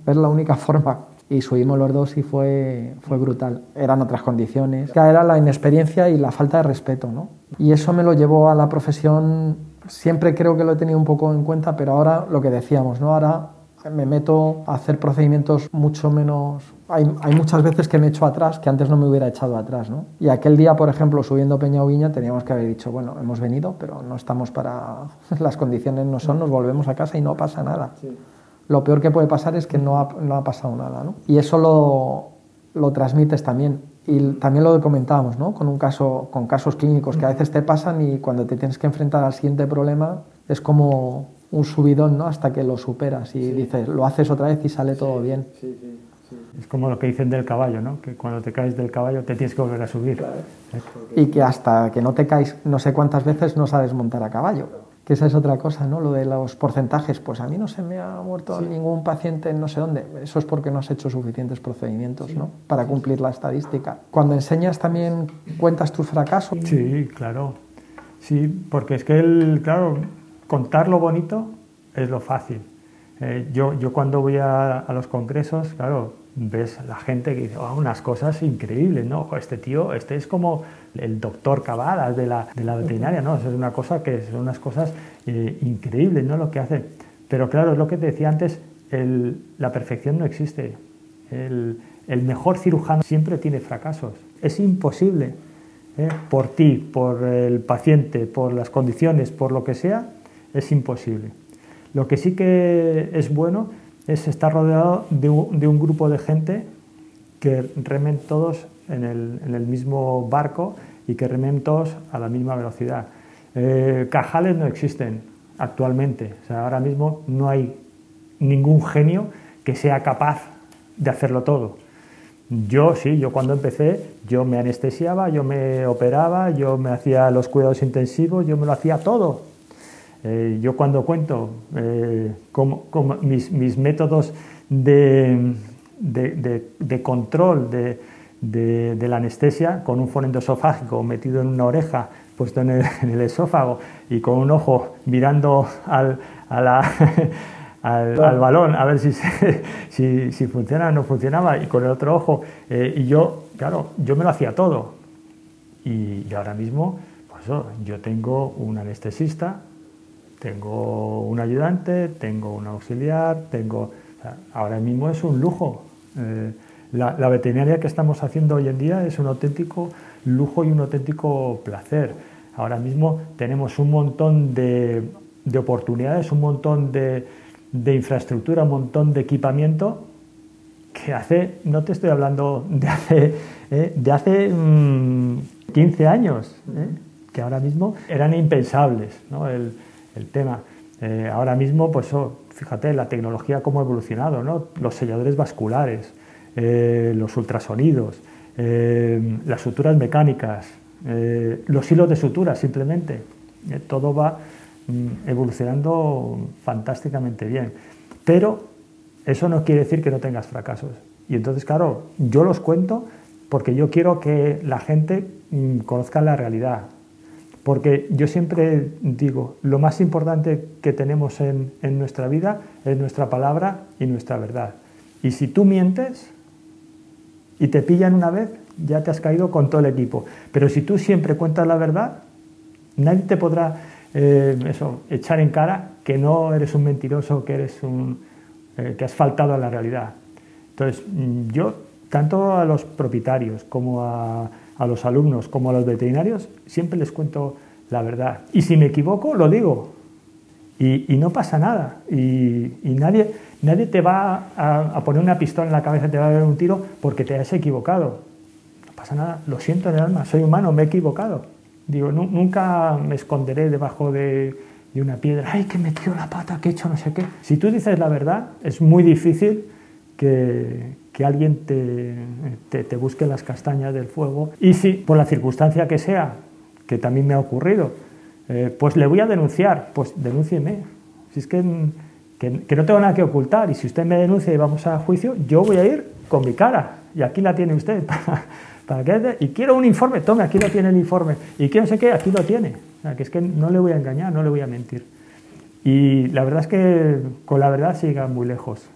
Es la única [LAUGHS] forma. Y subimos los dos y fue, fue brutal. Eran otras condiciones. Era la inexperiencia y la falta de respeto, ¿no? Y eso me lo llevó a la profesión siempre creo que lo he tenido un poco en cuenta, pero ahora lo que decíamos, ¿no? Ahora me meto a hacer procedimientos mucho menos... Hay, hay, muchas veces que me echo atrás que antes no me hubiera echado atrás, ¿no? Y aquel día, por ejemplo, subiendo Peña Viña, teníamos que haber dicho, bueno, hemos venido, pero no estamos para... [LAUGHS] Las condiciones no son, nos volvemos a casa y no pasa nada. Sí. Lo peor que puede pasar es que no ha, no ha pasado nada, ¿no? Y eso lo, lo transmites también. Y también lo comentábamos, ¿no? Con, un caso, con casos clínicos que a veces te pasan y cuando te tienes que enfrentar al siguiente problema es como un subidón, ¿no? Hasta que lo superas y sí. dices, lo haces otra vez y sale todo bien. Sí, es como lo que dicen del caballo, ¿no? Que cuando te caes del caballo te tienes que volver a subir. Claro. Y que hasta que no te caes no sé cuántas veces no sabes montar a caballo. Que esa es otra cosa, ¿no? Lo de los porcentajes. Pues a mí no se me ha muerto sí. ningún paciente en no sé dónde. Eso es porque no has hecho suficientes procedimientos, sí. ¿no? Para cumplir la estadística. Cuando enseñas también cuentas tus fracasos. Sí, claro. Sí, porque es que el, claro, contar lo bonito es lo fácil. Eh, yo, yo cuando voy a, a, los congresos, claro, ves la gente que dice, oh, unas cosas increíbles, ¿no? Este tío, este es como el doctor Cavadas de la, de la veterinaria, ¿no? Es una cosa que son unas cosas eh, increíbles, ¿no? Lo que hace. Pero claro, es lo que te decía antes, el, la perfección no existe. El, el, mejor cirujano siempre tiene fracasos. Es imposible, ¿eh? por ti, por el paciente, por las condiciones, por lo que sea, es imposible. Lo que sí que es bueno es estar rodeado de un, de un grupo de gente que remen todos en el, mismo barco y que remen todos a la misma velocidad. Eh, cajales no existen actualmente, o sea, ahora mismo no hay ningún genio que sea capaz de hacerlo todo. Yo sí, yo cuando empecé, yo me anestesiaba, yo me operaba, yo me hacía los cuidados intensivos, yo me lo hacía todo. Eh, yo cuando cuento eh, como, como mis, mis, métodos de, de, de, de control de, la anestesia, con un fonendo esofágico metido en una oreja, puesto en el, [LAUGHS] en el esófago y con un ojo mirando al, a la, [LAUGHS] al, al, balón a ver si, [LAUGHS] si, si, funciona o no funcionaba, y con el otro ojo, eh, y yo, claro, yo me lo hacía todo. Y, y ahora mismo, pues oh, yo tengo un anestesista, tengo un ayudante, tengo un auxiliar, tengo... Ahora mismo es un lujo. Eh, la, veterinaria que estamos haciendo hoy en día es un auténtico lujo y un auténtico placer. Ahora mismo tenemos un montón de, de oportunidades, un montón de, de, infraestructura, un montón de equipamiento que hace, no te estoy hablando de hace, eh, de hace mmm, 15 años, eh, que ahora mismo eran impensables. El tema. Eh, ahora mismo, pues oh, fíjate la tecnología cómo ha evolucionado, ¿no? los selladores vasculares, eh, los ultrasonidos, eh, las suturas mecánicas, los hilos de sutura simplemente. Todo va mm, evolucionando fantásticamente bien. Pero eso no quiere decir que no tengas fracasos. Y entonces, claro, yo los cuento porque yo quiero que la gente mm, conozca la realidad, porque yo siempre digo, lo más importante que tenemos en, en, nuestra vida es nuestra palabra y nuestra verdad. Y si tú mientes y te pillan una vez, ya te has caído con todo el equipo. Pero si tú siempre cuentas la verdad, nadie te podrá eh, echar en cara que no eres un mentiroso, que, eres un, eh, que has faltado a la realidad. Entonces, yo, tanto a los propietarios como a a los alumnos como a los veterinarios, siempre les cuento la verdad. Y si me equivoco, lo digo. Y, no pasa nada. Y, nadie, nadie te va a, poner una pistola en la cabeza, te va a dar un tiro porque te has equivocado. No pasa nada, lo siento en el alma, soy humano, me he equivocado. Digo, nunca me esconderé debajo de, de una piedra, ay, que he metido la pata, que he hecho no sé qué. Si tú dices la verdad, es muy difícil que, que alguien te, te, busque las castañas del fuego y si por la circunstancia que sea, que también me ha ocurrido, eh, pues le voy a denunciar, pues denúncieme. Si es que, que, no tengo nada que ocultar y si usted me denuncia y vamos a juicio, yo voy a ir con mi cara y aquí la tiene usted. [LAUGHS] Para, para que, y quiero un informe, tome, aquí lo tiene el informe. Y quiero no sé qué, aquí lo tiene. Que es que no le voy a engañar, no le voy a mentir. Y la verdad es que con la verdad siga muy lejos.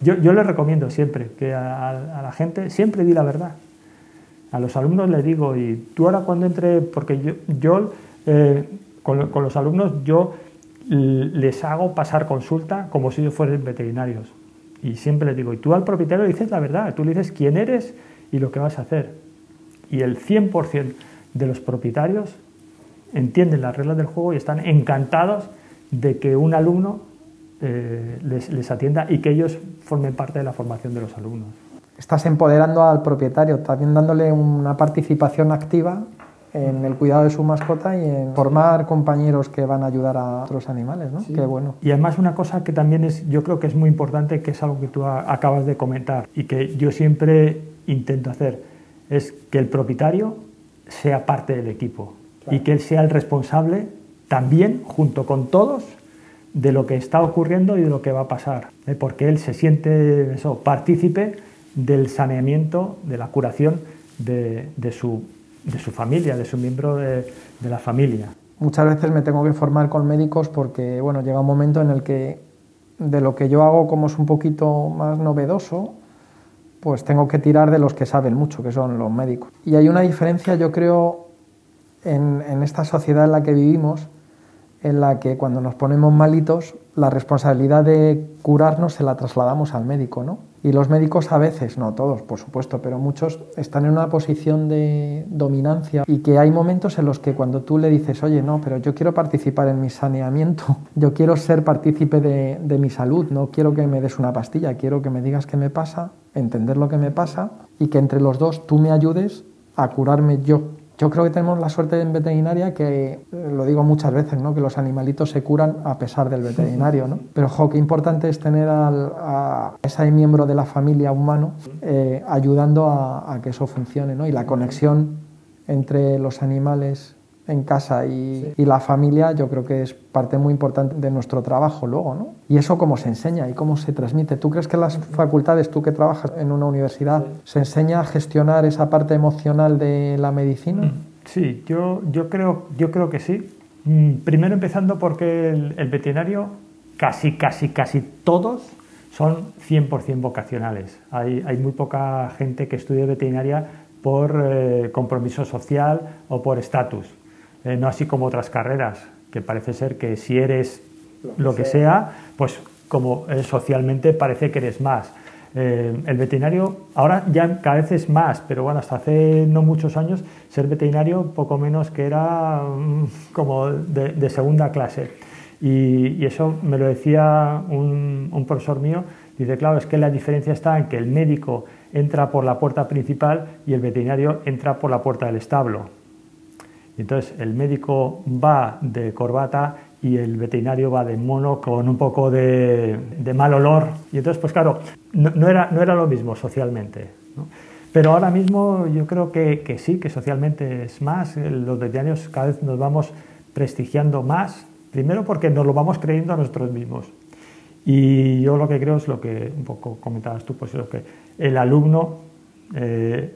Yo, yo les recomiendo siempre que a, la gente siempre di la verdad. A los alumnos les digo, y tú ahora cuando entre, porque yo, yo eh, con, los alumnos yo les hago pasar consulta como si ellos fueran veterinarios. Y siempre les digo, y tú al propietario dices la verdad, tú le dices quién eres y lo que vas a hacer. Y el 100% de los propietarios entienden las reglas del juego y están encantados de que un alumno eh, les, les, atienda y que ellos formen parte de la formación de los alumnos. Estás empoderando al propietario, también dándole una participación activa en el cuidado de su mascota y en formar compañeros que van a ayudar a otros animales, ¿no? Qué bueno. Y además una cosa que también es, yo creo que es muy importante, que es algo que tú acabas de comentar y que yo siempre intento hacer, es que el propietario sea parte del equipo y que él sea el responsable también, junto con todos, de lo que está ocurriendo y de lo que va a pasar, ¿eh? porque él se siente eso, partícipe del saneamiento, de la curación de, de su de su familia, de su miembro de, de, la familia. Muchas veces me tengo que formar con médicos porque bueno, llega un momento en el que de lo que yo hago como es un poquito más novedoso, pues tengo que tirar de los que saben mucho, que son los médicos. Y hay una diferencia, yo creo, en, en esta sociedad en la que vivimos, en la que cuando nos ponemos malitos, la responsabilidad de curarnos se la trasladamos al médico, ¿no? Y los médicos a veces, no todos, por supuesto, pero muchos están en una posición de dominancia y que hay momentos en los que cuando tú le dices, oye, no, pero yo quiero participar en mi saneamiento, [LAUGHS] yo quiero ser partícipe de, de mi salud, no quiero que me des una pastilla, quiero que me digas qué me pasa, entender lo que me pasa y que entre los dos tú me ayudes a curarme yo yo creo que tenemos la suerte en veterinaria que, eh, lo digo muchas veces, ¿no? que los animalitos se curan a pesar del veterinario. ¿no? [LAUGHS] Pero, jo, qué importante es tener al, a ese miembro de la familia humano eh, ayudando a, a, que eso funcione. ¿no? Y la conexión entre los animales en casa y, sí. y, la familia, yo creo que es parte muy importante de nuestro trabajo luego, ¿no? Y eso cómo se enseña y cómo se transmite. ¿Tú crees que en las facultades, tú que trabajas en una universidad, sí. se enseña a gestionar esa parte emocional de la medicina? Sí, yo, yo, creo, yo creo que sí. Mm, primero empezando porque el, el veterinario, casi, casi, casi todos son 100% vocacionales. Hay, hay muy poca gente que estudie veterinaria por eh, compromiso social o por estatus eh, no así como otras carreras, que parece ser que si eres lo que sea, pues como eh, socialmente parece que eres más. Eh, el veterinario, ahora ya cada vez es más, pero bueno, hasta hace no muchos años, ser veterinario poco menos que era um, como de, de, segunda clase. Y, y, eso me lo decía un, un profesor mío, dice, claro, es que la diferencia está en que el médico entra por la puerta principal y el veterinario entra por la puerta del establo. Entonces el médico va de corbata y el veterinario va de mono con un poco de, mal olor. Y entonces, pues claro, no, era, no era lo mismo socialmente. Pero ahora mismo yo creo que, que, sí, que socialmente es más. Los veterinarios cada vez nos vamos prestigiando más. Primero porque nos lo vamos creyendo a nosotros mismos. Y yo lo que creo es lo que un poco comentabas tú, pues lo que el alumno eh,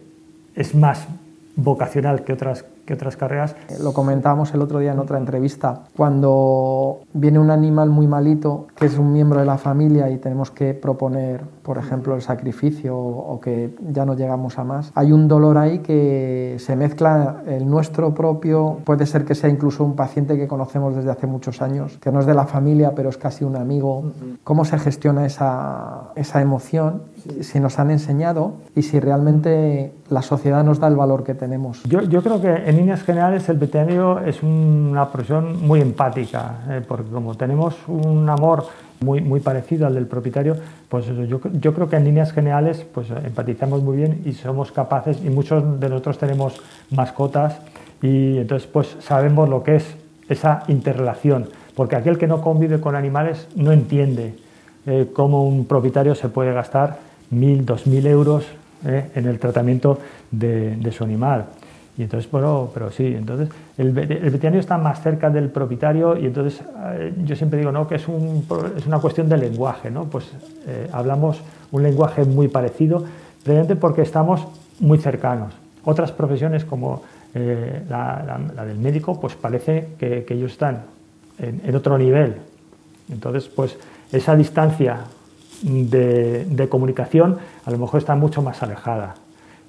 es más vocacional que otras que otras carreras. Lo comentábamos el otro día en otra entrevista. Cuando viene un animal muy malito, que es un miembro de la familia y tenemos que proponer, por ejemplo, el sacrificio o que ya no llegamos a más, hay un dolor ahí que se mezcla el nuestro propio, puede ser que sea incluso un paciente que conocemos desde hace muchos años, que no es de la familia, pero es casi un amigo. ¿Cómo se gestiona esa, esa emoción? Si nos han enseñado y si realmente la sociedad nos da el valor que tenemos. Yo, yo creo que en líneas generales el veterinario es una profesión muy empática, eh, porque como tenemos un amor muy, muy parecido al del propietario, pues yo, yo creo que en líneas generales pues empatizamos muy bien y somos capaces, y muchos de nosotros tenemos mascotas, y entonces pues sabemos lo que es esa interrelación, porque aquel que no convive con animales no entiende eh, cómo un propietario se puede gastar mil, dos mil euros eh, en el tratamiento de, de su animal. Y entonces, bueno, pero sí, entonces el, veterinario está más cerca del propietario y entonces eh, yo siempre digo, ¿no? Que es, un, es una cuestión de lenguaje, ¿no? Pues eh, hablamos un lenguaje muy parecido, precisamente porque estamos muy cercanos. Otras profesiones como eh, la, del médico, pues parece que, ellos están en, otro nivel. Entonces, pues esa distancia de comunicación a lo mejor está mucho más alejada.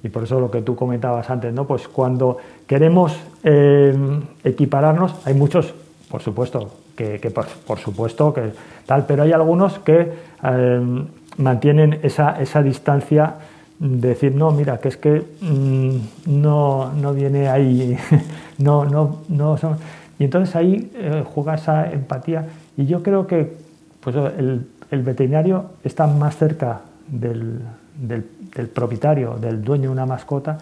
Y por eso lo que tú comentabas antes, ¿no? Pues cuando queremos eh, equipararnos, hay muchos por supuesto, que, por, supuesto que tal, pero hay algunos que eh, mantienen esa, esa, distancia de decir, no, mira, que es que mm, no, no, viene ahí, [LAUGHS] no, no, no son... Y entonces ahí eh, juega esa empatía y yo creo que pues, el, el veterinario está más cerca del, del, propietario, del dueño de una mascota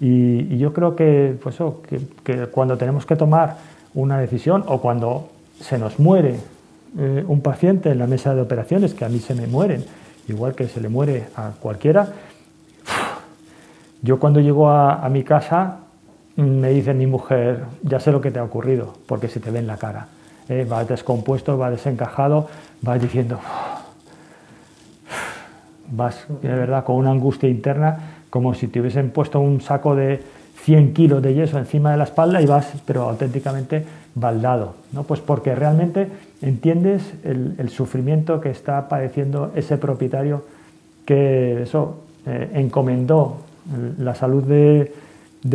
y, yo creo que, pues, que, que cuando tenemos que tomar una decisión o cuando se nos muere eh, un paciente en la mesa de operaciones, que a mí se me mueren, igual que se le muere a cualquiera, yo cuando llego a, mi casa me dice mi mujer, ya sé lo que te ha ocurrido, porque se te ve en la cara. Eh, va descompuesto, va desencajado, vas diciendo, vas de verdad con una angustia interna, como si te hubiesen puesto un saco de 100 kilos de yeso encima de la espalda y vas, pero auténticamente baldado, ¿no? Pues porque realmente entiendes el, sufrimiento que está padeciendo ese propietario que eso eh, encomendó la salud de,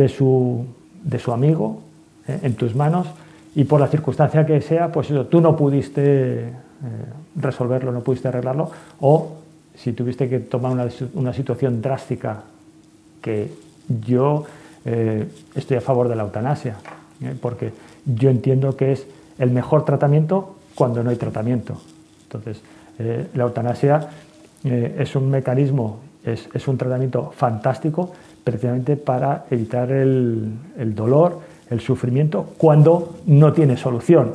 su, de su, amigo eh, en tus manos y por la circunstancia que sea, pues eso, tú no pudiste eh, resolverlo, no pudiste arreglarlo, o si tuviste que tomar una, situación drástica que yo eh, estoy a favor de la eutanasia, ¿eh? porque yo entiendo que es el mejor tratamiento cuando no hay tratamiento. Entonces, eh, la eutanasia es un mecanismo, es, es, un tratamiento fantástico precisamente para evitar el, el, dolor, el sufrimiento, cuando no tiene solución.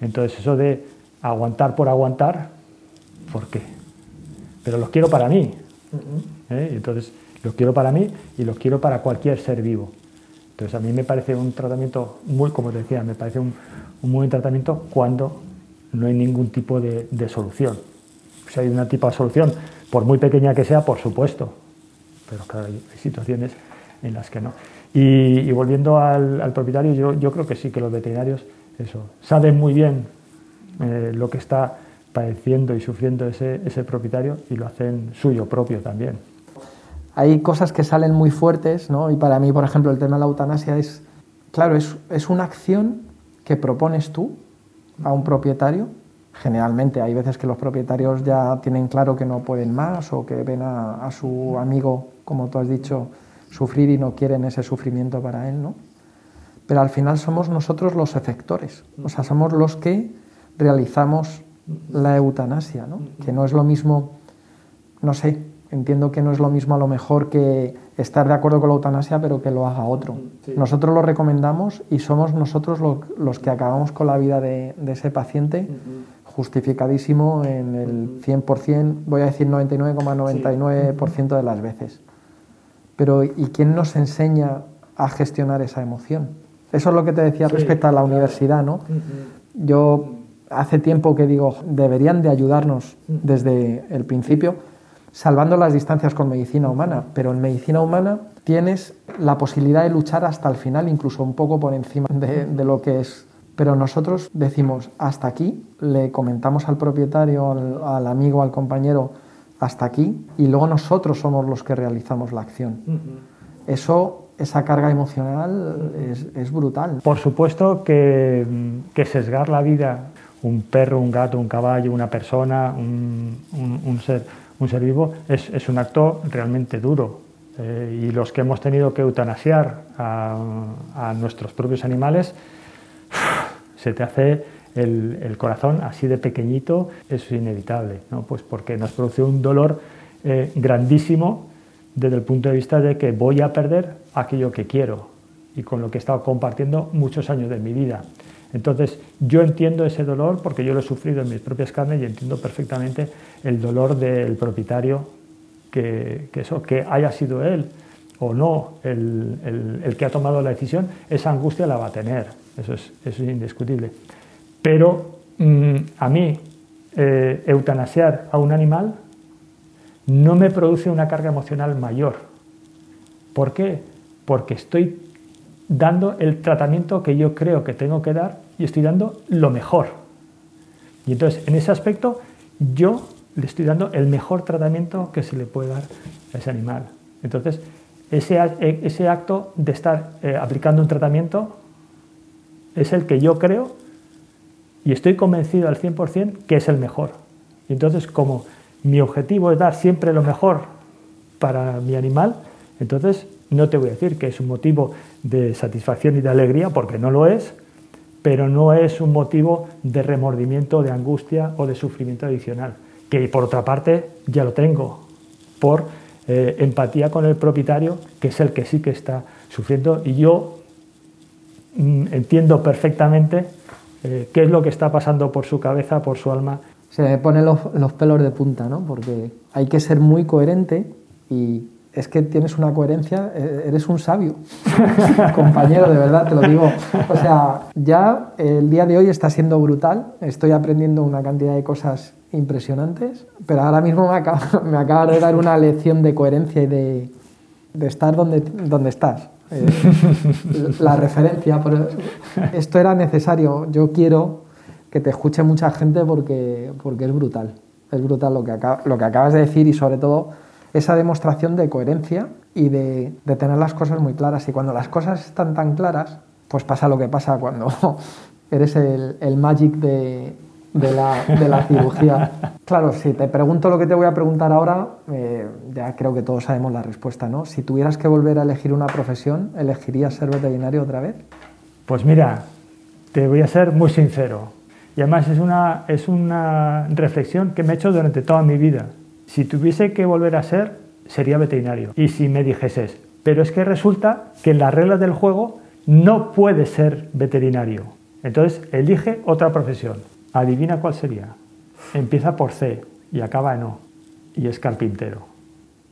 Entonces, eso de aguantar por aguantar, ¿por qué? Pero los quiero para mí. Entonces, los quiero para mí y los quiero para cualquier ser vivo. Entonces a mí me parece un tratamiento muy, como te decía, me parece un, un buen tratamiento cuando no hay ningún tipo de, solución. Si hay una tipo de solución, por muy pequeña que sea, por supuesto, pero claro, hay, situaciones en las que no. Y, volviendo al, propietario, yo, yo, creo que sí, que los veterinarios eso, saben muy bien eh, lo que está padeciendo y sufriendo ese, ese propietario y lo hacen suyo propio también hay cosas que salen muy fuertes, ¿no? Y para mí, por ejemplo, el tema de la eutanasia es, claro, es, es una acción que propones tú a un propietario. Generalmente hay veces que los propietarios ya tienen claro que no pueden más o que ven a, a su amigo, como tú has dicho, sufrir y no quieren ese sufrimiento para él, ¿no? Pero al final somos nosotros los efectores, o sea, somos los que realizamos la eutanasia, ¿no? Que no es lo mismo, no sé, entiendo que no es lo mismo a lo mejor que estar de acuerdo con la eutanasia, pero que lo haga otro. Nosotros lo recomendamos y somos nosotros los que acabamos con la vida de, ese paciente, justificadísimo en el 100%, voy a decir 99,99% de las veces. Pero ¿y quién nos enseña a gestionar esa emoción? Eso es lo que te decía respecto a la universidad, ¿no? Yo hace tiempo que digo, deberían de ayudarnos desde el principio salvando las distancias con medicina humana, pero en medicina humana tienes la posibilidad de luchar hasta el final, incluso un poco por encima de, lo que es. Pero nosotros decimos hasta aquí, le comentamos al propietario, al, amigo, al compañero, hasta aquí, y luego nosotros somos los que realizamos la acción. Eso, esa carga emocional es, brutal. Por supuesto que, que, sesgar la vida, un perro, un gato, un caballo, una persona, un ser un ser vivo, es, un acto realmente duro. Eh, y los que hemos tenido que eutanasiar a, nuestros propios animales, se te hace el, corazón así de pequeñito, es inevitable, ¿no? pues porque nos produce un dolor eh, grandísimo desde el punto de vista de que voy a perder aquello que quiero y con lo que he estado compartiendo muchos años de mi vida. Entonces, yo entiendo ese dolor porque yo lo he sufrido en mis propias carnes y entiendo perfectamente el dolor del propietario, que, eso, que haya sido él o no el, que ha tomado la decisión, esa angustia la va a tener, eso es, indiscutible. Pero mm, a mí, eh, eutanasiar a un animal no me produce una carga emocional mayor. ¿Por qué? Porque estoy dando el tratamiento que yo creo que tengo que dar y estoy dando lo mejor. Y entonces, en ese aspecto, yo le estoy dando el mejor tratamiento que se le puede dar a ese animal. Entonces, ese, e, ese acto de estar eh, aplicando un tratamiento es el que yo creo y estoy convencido al 100% que es el mejor. Y entonces, como mi objetivo es dar siempre lo mejor para mi animal, entonces no te voy a decir que es un motivo de satisfacción y de alegría, porque no lo es, pero no es un motivo de remordimiento, de angustia o de sufrimiento adicional, que por otra parte ya lo tengo, por eh, empatía con el propietario, que es el que sí que está sufriendo, y yo mm, entiendo perfectamente eh, qué es lo que está pasando por su cabeza, por su alma. Se me ponen los, los pelos de punta, ¿no? Porque hay que ser muy coherente y es que tienes una coherencia, eh, eres un sabio, [LAUGHS] compañero, de verdad, te lo digo. O sea, ya el día de hoy está siendo brutal, estoy aprendiendo una cantidad de cosas impresionantes, pero ahora mismo me acaba, [LAUGHS] de dar una lección de coherencia y de, estar donde, donde estás. Eh, la referencia, esto era necesario, yo quiero que te escuche mucha gente porque, es brutal, es brutal lo que acabas de decir y sobre todo esa demostración de coherencia y de, tener las cosas muy claras. Y cuando las cosas están tan claras, pues pasa lo que pasa cuando [LAUGHS] eres el, magic de, la, cirugía. Claro, si te pregunto lo que te voy a preguntar ahora, eh, ya creo que todos sabemos la respuesta, ¿no? Si tuvieras que volver a elegir una profesión, ¿elegirías ser veterinario otra vez? Pues mira, te voy a ser muy sincero. Y además es una, es una reflexión que me he hecho durante toda mi vida. Si tuviese que volver a ser, sería veterinario. Y si me dijeses, pero es que resulta que en las reglas del juego no puede ser veterinario. Entonces elige otra profesión. Adivina cuál sería. Empieza por C y acaba en O. Y es carpintero.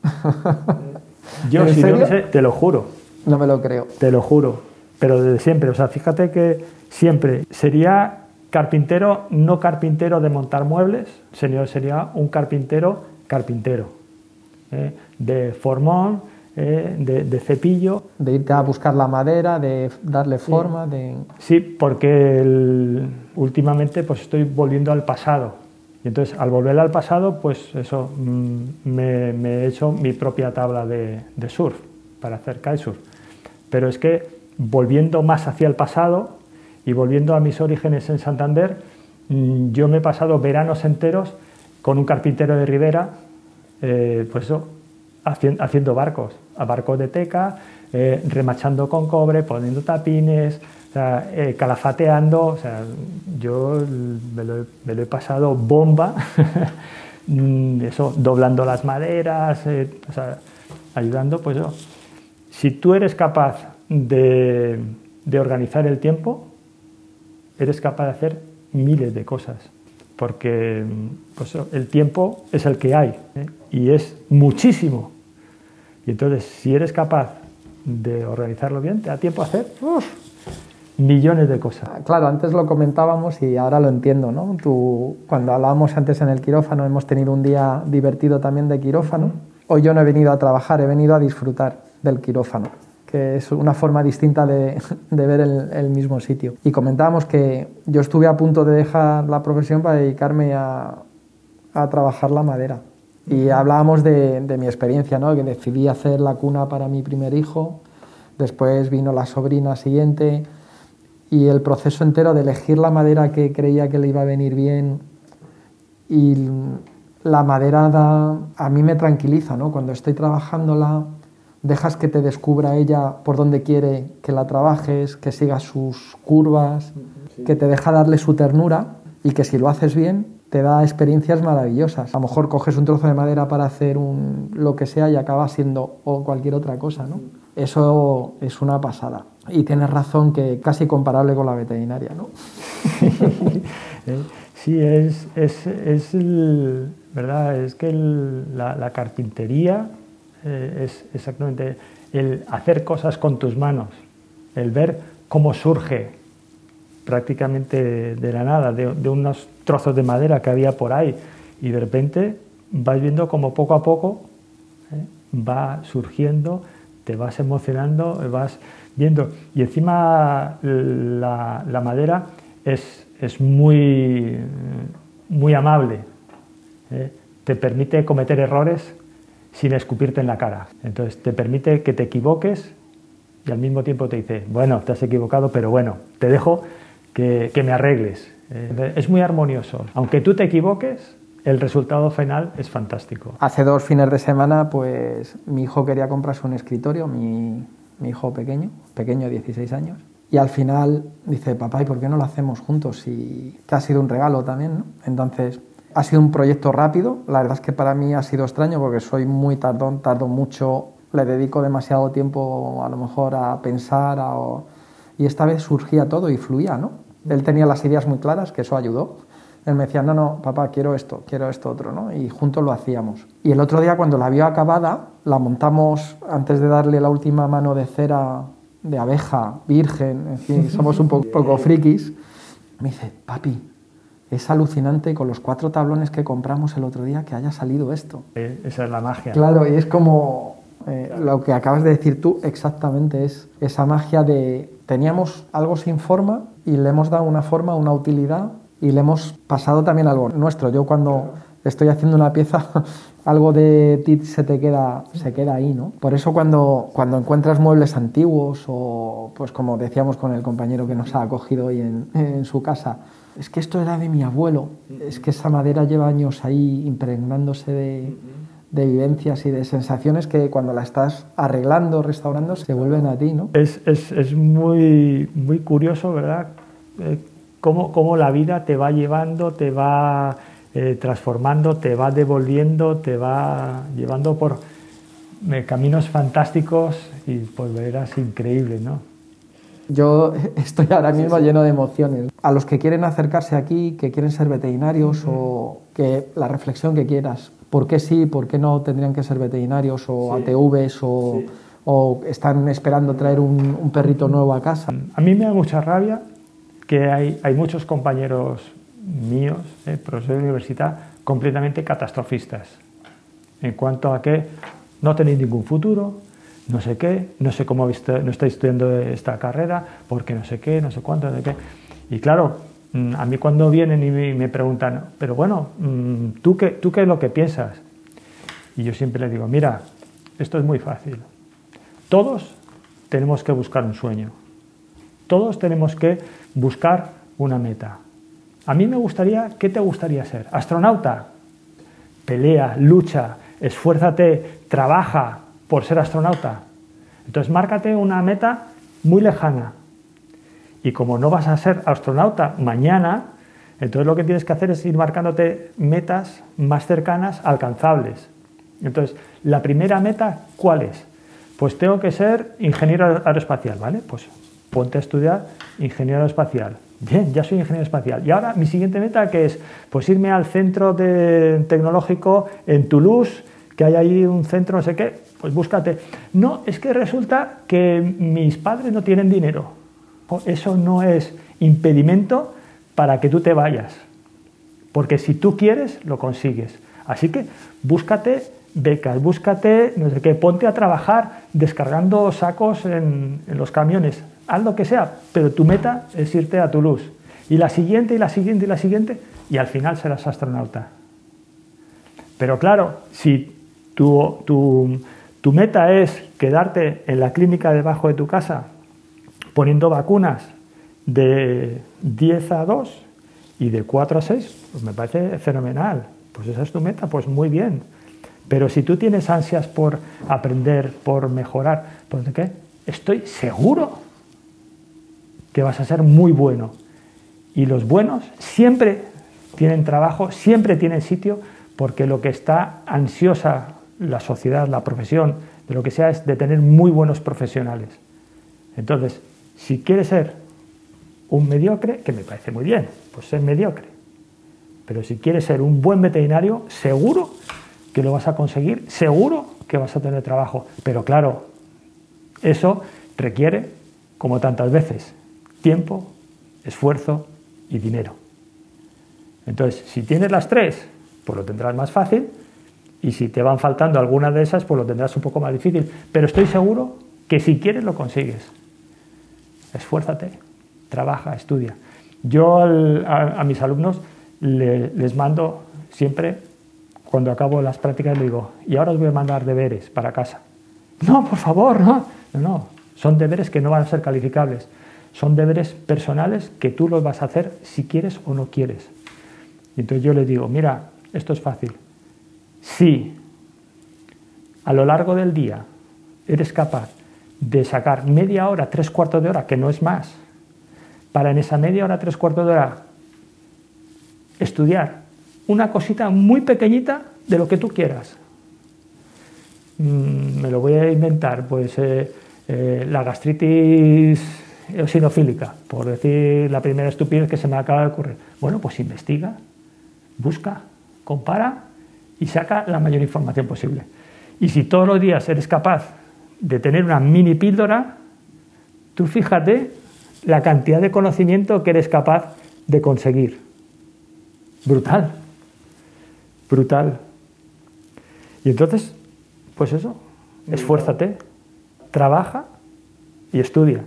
[LAUGHS] Yo, si no sé, te lo juro. No me lo creo. Te lo juro. Pero desde siempre. O sea, fíjate que siempre sería carpintero, no carpintero de montar muebles, sería un carpintero carpintero, ¿eh? de formón, ¿eh? de, cepillo. De irte a buscar la madera, de darle forma. De... Sí, porque últimamente pues estoy volviendo al pasado. Y entonces al volver al pasado, pues eso, mm, me, he hecho mi propia tabla de, surf para hacer kitesurf. Pero es que volviendo más hacia el pasado y volviendo a mis orígenes en Santander, mm, yo me he pasado veranos enteros con un carpintero de Rivera, eh, pues eso, haciendo barcos, a barcos de teca, eh, remachando con cobre, poniendo tapines, eh, calafateando, o sea, yo me lo, he pasado bomba, [LAUGHS] mm, eso, doblando las maderas, sea, ayudando, pues eso. Si tú eres capaz de organizar el tiempo, eres capaz de hacer miles de cosas porque pues, el tiempo es el que hay ¿eh? y es muchísimo. Y entonces, si eres capaz de organizarlo bien, te da tiempo a hacer millones de cosas. Claro, antes lo comentábamos y ahora lo entiendo, ¿no? Cuando hablábamos antes en el quirófano, hemos tenido un día divertido también de quirófano. Hoy yo no he venido a trabajar, he venido a disfrutar del quirófano que es una forma distinta de, ver el, mismo sitio. Y comentábamos que yo estuve a punto de dejar la profesión para dedicarme a, trabajar la madera. Y hablábamos de, mi experiencia, ¿no? que decidí hacer la cuna para mi primer hijo, después vino la sobrina siguiente y el proceso entero de elegir la madera que creía que le iba a venir bien y la madera da, a mí me tranquiliza, ¿no? cuando estoy trabajándola dejas que te descubra ella por dónde quiere que la trabajes, que siga sus curvas, que te deja darle su ternura y que si lo haces bien te da experiencias maravillosas. A lo mejor coges un trozo de madera para hacer un, lo que sea y acaba siendo o cualquier otra cosa, ¿no? Eso es una pasada. Y tienes razón que casi comparable con la veterinaria, ¿no? [LAUGHS] sí, es, es, es ¿verdad? Es que la carpintería eh, es exactamente el hacer cosas con tus manos, el ver cómo surge prácticamente de la nada, de, unos trozos de madera que había por ahí, y de repente vas viendo como poco a poco ¿eh? va surgiendo, te vas emocionando, vas viendo. Y encima la, madera es, es, muy, muy amable, ¿eh? te permite cometer errores sin escupirte en la cara. Entonces te permite que te equivoques y al mismo tiempo te dice, bueno, te has equivocado, pero bueno, te dejo que, me arregles. Eh, es muy armonioso. Aunque tú te equivoques, el resultado final es fantástico. Hace dos fines de semana, pues mi hijo quería comprarse un escritorio, mi, mi hijo pequeño, pequeño, 16 años, y al final dice, papá, ¿y por qué no lo hacemos juntos? Y que ha sido un regalo también, ¿no? Entonces, ha sido un proyecto rápido, la verdad es que para mí ha sido extraño porque soy muy tardón, tardo mucho, le dedico demasiado tiempo a lo mejor a pensar, y esta vez surgía todo y fluía, ¿no? Él tenía las ideas muy claras, que eso ayudó. Él me decía, no, no, papá, quiero esto, quiero esto otro, ¿no? Y juntos lo hacíamos. Y el otro día cuando la vio acabada, la montamos antes de darle la última mano de cera de abeja, virgen, en fin, somos un poco, [LAUGHS] poco frikis. Me dice, papi, es alucinante con los cuatro tablones que compramos el otro día que haya salido esto. Eh, esa es la magia. Claro, y es como eh, lo que acabas de decir tú, exactamente es esa magia de teníamos algo sin forma y le hemos dado una forma, una utilidad y le hemos pasado también algo nuestro. Yo cuando estoy haciendo una pieza, [LAUGHS] algo de ti se te queda, se queda ahí, ¿no? Por eso cuando, cuando encuentras muebles antiguos o, pues como decíamos con el compañero que nos ha acogido hoy en, su casa, es que esto era de mi abuelo, es que esa madera lleva años ahí impregnándose de, de vivencias y de sensaciones que cuando la estás arreglando, restaurando, se vuelven a ti, ¿no? Es, es, es muy, muy curioso, ¿verdad? Eh, cómo, cómo, la vida te va llevando, te va eh, transformando, te va devolviendo, te va llevando por eh, caminos fantásticos y pues verás increíble, ¿no? Yo [LAUGHS] estoy ahora mismo lleno de emociones. A los que quieren acercarse aquí, que quieren ser veterinarios o que la reflexión que quieras, ¿por qué sí, por qué no tendrían que ser veterinarios o ATVs o, o, están esperando traer un, un, perrito nuevo a casa? A mí me da mucha rabia que hay, hay muchos compañeros míos, eh, profesores de universidad, completamente catastrofistas en cuanto a que no tenéis ningún futuro, no sé qué, no sé cómo no estáis estudiando esta carrera, porque no sé qué, no sé cuánto, no sé qué. Y claro, mm, a mí cuando vienen y me preguntan, pero bueno, mm, ¿tú qué, ¿tú qué es lo que piensas? Y yo siempre les digo, mira, esto es muy fácil. Todos tenemos que buscar un sueño. Todos tenemos que buscar una meta. A mí me gustaría, ¿qué te gustaría ser? ¿Astronauta? Pelea, lucha, esfuérzate, trabaja, por ser astronauta. Entonces, márcate una meta muy lejana. Y como no vas a ser astronauta mañana, entonces lo que tienes que hacer es ir marcándote metas más cercanas, alcanzables. Entonces, la primera meta, ¿cuál es? Pues tengo que ser ingeniero aeroespacial, ¿vale? Pues ponte a estudiar ingeniero aeroespacial. Bien, ya soy ingeniero espacial. Y ahora mi siguiente meta que es pues irme al centro de tecnológico en Toulouse, que hay ahí un centro no sé qué, pues búscate. No, es que resulta que mis padres no tienen dinero. Eso no es impedimento para que tú te vayas. Porque si tú quieres, lo consigues. Así que búscate becas, búscate, no sé qué, ponte a trabajar descargando sacos en, en los camiones. Haz lo que sea, pero tu meta es irte a Toulouse. Y la siguiente, y la siguiente, y la siguiente, y al final serás astronauta. Pero claro, si tu, tu, tu meta es quedarte en la clínica debajo de tu casa poniendo vacunas de 10 a 2 y de 4 a 6, pues me parece fenomenal. Pues esa es tu meta, pues muy bien. Pero si tú tienes ansias por aprender, por mejorar, ¿de qué? Estoy seguro que vas a ser muy bueno. Y los buenos siempre tienen trabajo, siempre tienen sitio, porque lo que está ansiosa la sociedad, la profesión, de lo que sea, es de tener muy buenos profesionales. Entonces, si quieres ser un mediocre, que me parece muy bien, pues ser mediocre. Pero si quieres ser un buen veterinario, seguro que lo vas a conseguir, seguro que vas a tener trabajo. Pero claro, eso requiere, como tantas veces, tiempo, esfuerzo y dinero. Entonces, si tienes las tres, pues lo tendrás más fácil y si te van faltando algunas de esas, pues lo tendrás un poco más difícil. Pero estoy seguro que si quieres lo consigues. Esfuérzate, trabaja, estudia. Yo a, mis alumnos les mando siempre, cuando acabo las prácticas, les digo, y ahora os voy a mandar deberes para casa. No, por favor, no. No, no. Son deberes que no van a ser calificables. Son deberes personales que tú los vas a hacer si quieres o no quieres. Y entonces yo le digo, mira, esto es fácil. Si a lo largo del día eres capaz de sacar media hora, tres cuartos de hora, que no es más, para en esa media hora, tres cuartos de hora estudiar una cosita muy pequeñita de lo que tú quieras. Mm, me lo voy a inventar, pues eh, eh, la gastritis eosinofílica, por decir la primera estupidez que se me acaba de ocurrir. Bueno, pues investiga, busca, compara y saca la mayor información posible. Y si todos los días eres capaz de tener una mini píldora, tú fíjate la cantidad de conocimiento que eres capaz de conseguir. Brutal, brutal. Y entonces, pues eso, esfuérzate, trabaja y estudia.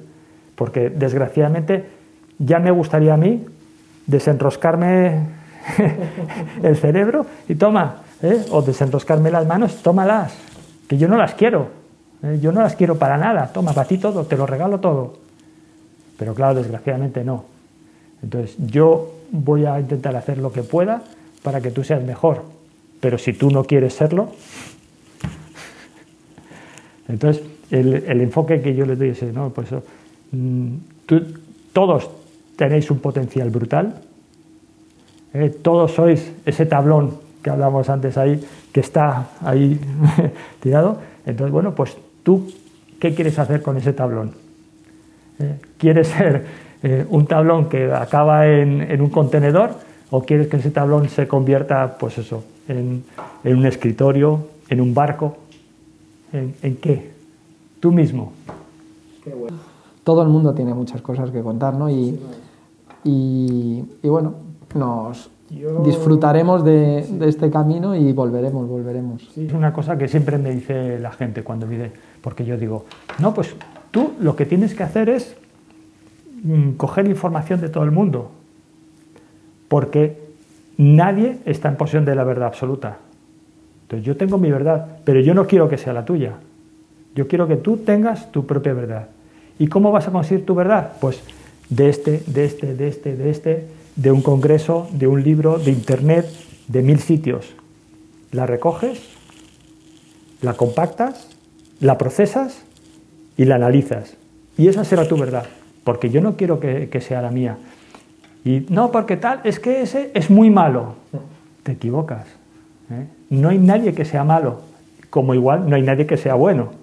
Porque desgraciadamente ya me gustaría a mí desenroscarme [LAUGHS] el cerebro y toma, ¿eh? o desenroscarme las manos, tómalas, que yo no las quiero, ¿eh? yo no las quiero para nada, toma, para ti todo, te lo regalo todo. Pero claro, desgraciadamente no. Entonces yo voy a intentar hacer lo que pueda para que tú seas mejor, pero si tú no quieres serlo, [LAUGHS] entonces el, enfoque que yo les doy es, no, pues mm, todos tenéis un potencial brutal, ¿eh? todos sois ese tablón que hablamos antes ahí, que está ahí [LAUGHS] tirado. Entonces, bueno, pues tú, ¿qué quieres hacer con ese tablón? ¿Eh? ¿Quieres ser eh, un tablón que acaba en, un contenedor o quieres que ese tablón se convierta, pues eso, en, un escritorio, en un barco? ¿En, qué? Tú mismo. Todo el mundo tiene muchas cosas que contar, ¿no? Y, y, y bueno, nos disfrutaremos de, este camino y volveremos, volveremos. Es una cosa que siempre me dice la gente cuando vive, porque yo digo, no, pues tú lo que tienes que hacer es mm, coger información de todo el mundo, porque nadie está en posesión de la verdad absoluta. Entonces yo tengo mi verdad, pero yo no quiero que sea la tuya. Yo quiero que tú tengas tu propia verdad. ¿Y cómo vas a conseguir tu verdad? Pues de este, de este, de este, de este de un congreso, de un libro, de internet, de mil sitios. La recoges, la compactas, la procesas y la analizas. Y esa será tu verdad, porque yo no quiero que, sea la mía. Y no, porque tal, es que ese es muy malo. Te equivocas. ¿eh? No hay nadie que sea malo, como igual no hay nadie que sea bueno.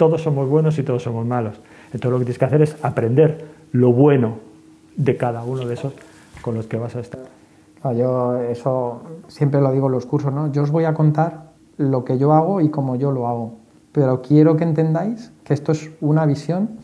Todos somos buenos y todos somos malos. Entonces lo que tienes que hacer es aprender lo bueno de cada uno de esos con los que vas a estar. yo eso siempre lo digo en los cursos, ¿no? Yo os voy a contar lo que yo hago y cómo yo lo hago, pero quiero que entendáis que esto es una visión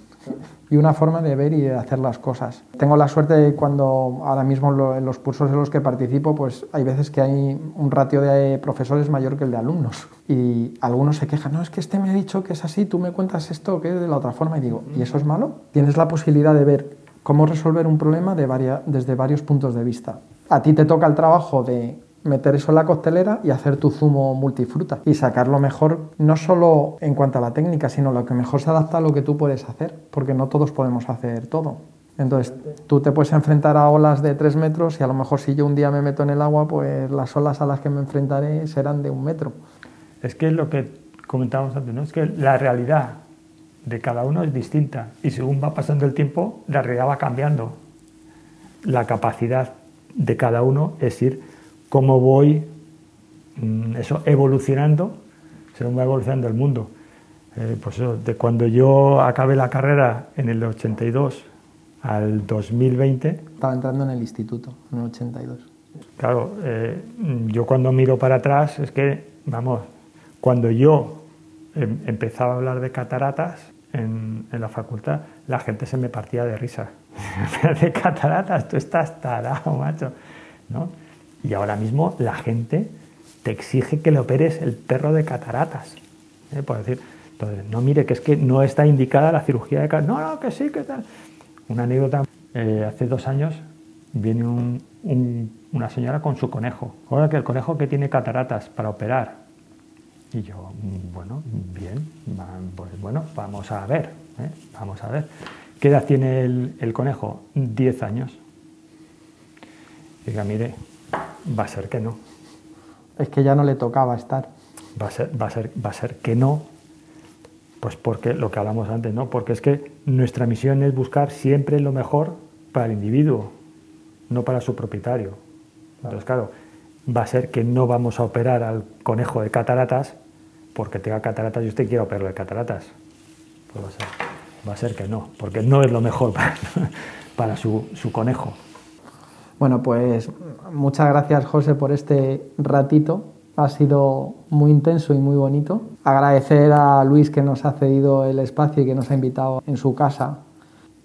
y una forma de ver y de hacer las cosas. Tengo la suerte de cuando ahora mismo en los cursos en los que participo, pues hay veces que hay un ratio de profesores mayor que el de alumnos. Y algunos se quejan, no, es que este me ha dicho que es así, tú me cuentas esto que es de la otra forma. Y digo, ¿y eso es malo? Tienes la posibilidad de ver cómo resolver un problema desde varios puntos de vista. A ti te toca el trabajo de meter eso en la costelera y hacer tu zumo multifruta y sacarlo mejor, no solo en cuanto a la técnica, sino lo que mejor se adapta a lo que tú puedes hacer, porque no todos podemos hacer todo. Entonces, tú te puedes enfrentar a olas de tres metros y a lo mejor si yo un día me meto en el agua, pues las olas a las que me enfrentaré serán de un metro. Es que lo que comentábamos antes, ¿no? Es que la realidad de cada uno es distinta y según va pasando el tiempo, la realidad va cambiando. La capacidad de cada uno es ir cómo voy mm, eso, evolucionando según va evolucionando el mundo. Eh, pues eso, de cuando yo acabé la carrera en el 82 al 2020. Estaba entrando en el instituto, en el 82. Claro, eh, yo cuando miro para atrás es que, vamos, cuando yo em, empezaba a hablar de cataratas, en, la facultad, la gente se me partía de risa. [LAUGHS] de cataratas, tú estás tarado, macho. ¿no? Y ahora mismo la gente te exige que le operes el perro de cataratas. ¿eh? Por decir, entonces, no mire, que es que no está indicada la cirugía de cataratas. No, no, que sí, que tal. Una anécdota, eh, hace dos años viene una señora con su conejo. Ahora que el conejo que tiene cataratas para operar y yo, mm, bueno, bien, pues bueno, vamos a ver, ¿eh? vamos a ver. ¿Qué edad tiene el, conejo? 10 años. Diga, mire, va a ser que no. Es que ya no le tocaba estar. Va a ser, va a ser, va a ser que no, pues porque lo que hablamos antes, ¿no? Porque es que nuestra misión es buscar siempre lo mejor para el individuo, no para su propietario. Entonces, claro, va a ser que no vamos a operar al conejo de cataratas porque tenga cataratas y usted quiera operarlo de cataratas. Pues va a ser, va a ser que no, porque no es lo mejor [LAUGHS] para, su, su conejo. Bueno, pues muchas gracias José por este ratito. Ha sido muy intenso y muy bonito. Agradecer a Luis que nos ha cedido el espacio y que nos ha invitado en su casa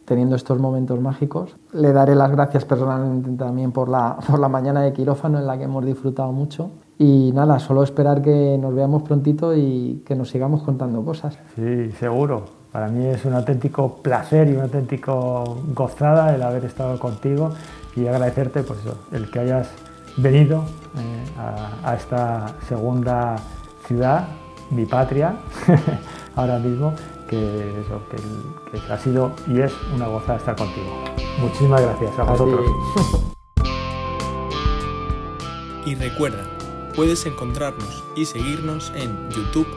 teniendo estos momentos mágicos. Le daré las gracias personalmente también por la, [LAUGHS] por la mañana de quirófano en la que hemos disfrutado mucho. Y nada, solo esperar que nos veamos prontito y que nos sigamos contando cosas. Sí, seguro. Para mí es un auténtico placer y un auténtico gozada el haber estado contigo y agradecerte pues el que hayas venido eh, a, esta segunda ciudad, mi patria, [LAUGHS] ahora mismo, que, eso, que, ha sido y es una gozada estar contigo. Muchísimas gracias a, vosotros. [LAUGHS] Y recuerda, puedes encontrarnos y seguirnos en YouTube,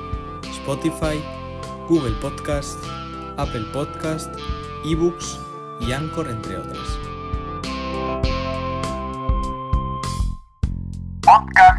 Spotify, Google Podcast, Apple Podcast, eBooks y Anchor, entre otras. podcast.